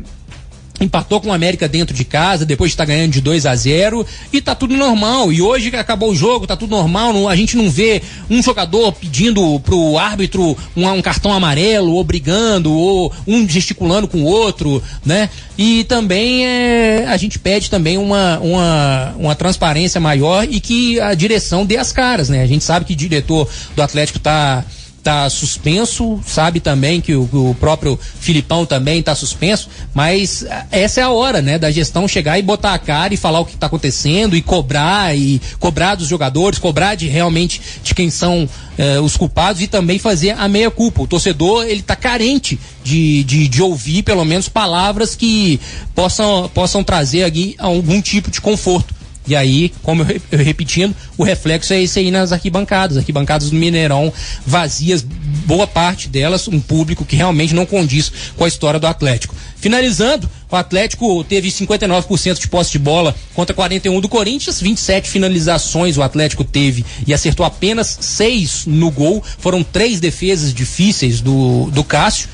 empatou com o América dentro de casa, depois está ganhando de 2 a 0 e tá tudo normal. E hoje que acabou o jogo, tá tudo normal, não, a gente não vê um jogador pedindo pro árbitro um, um, cartão amarelo, ou brigando, ou um gesticulando com o outro, né? E também é, a gente pede também uma, uma, uma transparência maior e que a direção dê as caras, né? A gente sabe que o diretor do Atlético tá está suspenso, sabe também que o, o próprio Filipão também está suspenso, mas essa é a hora, né, da gestão chegar e botar a cara e falar o que está acontecendo e cobrar e cobrar dos jogadores, cobrar de realmente de quem são eh, os culpados e também fazer a meia culpa. O torcedor ele está carente de, de, de, ouvir pelo menos palavras que possam, possam trazer aqui algum tipo de conforto. E aí, como eu, eu repetindo, o reflexo é esse aí nas arquibancadas. Arquibancadas do Mineirão vazias, boa parte delas, um público que realmente não condiz com a história do Atlético. Finalizando, o Atlético teve 59% de posse de bola contra 41 do Corinthians, 27 finalizações o Atlético teve e acertou apenas 6 no gol. Foram três defesas difíceis do, do Cássio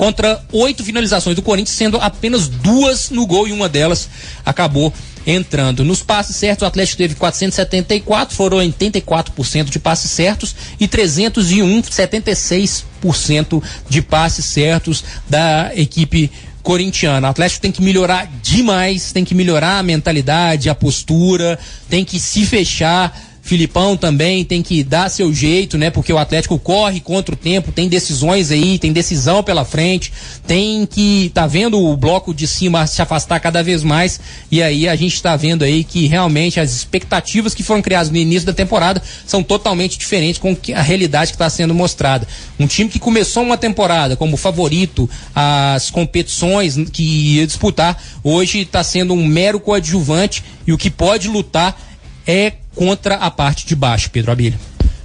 contra oito finalizações do Corinthians, sendo apenas duas no gol e uma delas acabou entrando. Nos passes certos, o Atlético teve 474, foram 84% de passes certos e 301, 76% de passes certos da equipe corintiana. O Atlético tem que melhorar demais, tem que melhorar a mentalidade, a postura, tem que se fechar Filipão também tem que dar seu jeito, né? Porque o Atlético corre contra o tempo, tem decisões aí, tem decisão pela frente, tem que tá vendo o bloco de cima se afastar cada vez mais e aí a gente está vendo aí que realmente as expectativas que foram criadas no início da temporada são totalmente diferentes com a realidade que está sendo mostrada. Um time que começou uma temporada como favorito às competições que ia disputar, hoje está sendo um mero coadjuvante e o que pode lutar é contra a parte de baixo, Pedro Abílio.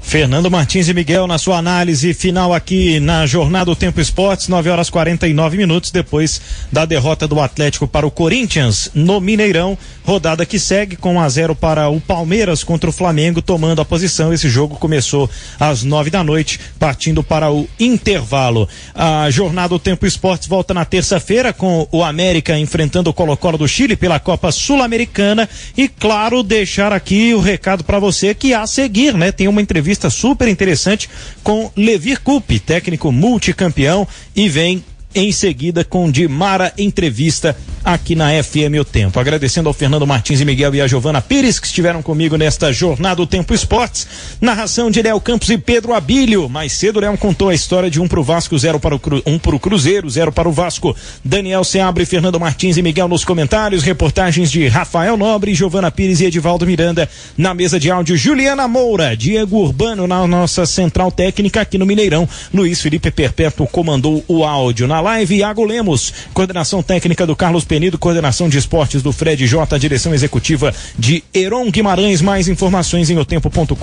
Fernando Martins e Miguel na sua análise final aqui na Jornada do Tempo Esportes, 9 horas 49 minutos depois da derrota do Atlético para o Corinthians no Mineirão. Rodada que segue com 1 a 0 para o Palmeiras contra o Flamengo, tomando a posição. Esse jogo começou às 9 da noite, partindo para o intervalo. A Jornada do Tempo Esportes volta na terça-feira com o América enfrentando o Colo-Colo do Chile pela Copa Sul-Americana e claro, deixar aqui o recado para você que a seguir, né? Tem uma entrevista entrevista super interessante com Levir Coupe, técnico multicampeão, e vem em seguida com Dimara Entrevista aqui na FM O Tempo. Agradecendo ao Fernando Martins e Miguel e a Giovana Pires que estiveram comigo nesta jornada do Tempo Esportes. Narração de Léo Campos e Pedro Abílio. Mais cedo, Léo contou a história de um pro Vasco, zero para o um pro Cruzeiro, zero para o Vasco. Daniel Seabre, Fernando Martins e Miguel nos comentários. Reportagens de Rafael Nobre, Giovana Pires e Edivaldo Miranda na mesa de áudio. Juliana Moura, Diego Urbano na nossa central técnica aqui no Mineirão. Luiz Felipe Perpétuo comandou o áudio na live. Iago Lemos, coordenação técnica do Carlos Penido, coordenação de esportes do Fred J, direção executiva de Heron Guimarães. Mais informações em otempo.com.br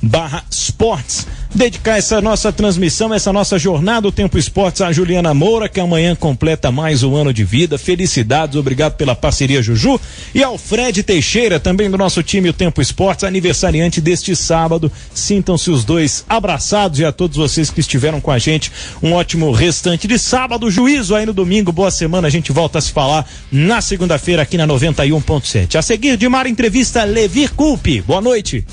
barra esportes. Dedicar essa nossa transmissão, essa nossa jornada do Tempo Esportes à Juliana Moura, que amanhã completa mais um ano de vida. Felicidades, obrigado pela parceria, Juju. E ao Fred Teixeira, também do nosso time O Tempo Esportes, aniversariante deste sábado. Sintam-se os dois abraçados e a todos vocês que estiveram com a gente. Um ótimo restante de sábado, juízo aí no domingo. Boa semana, a gente volta a se falar na segunda-feira aqui na 91.7. A seguir, de mar entrevista Levir Culpe. Boa noite.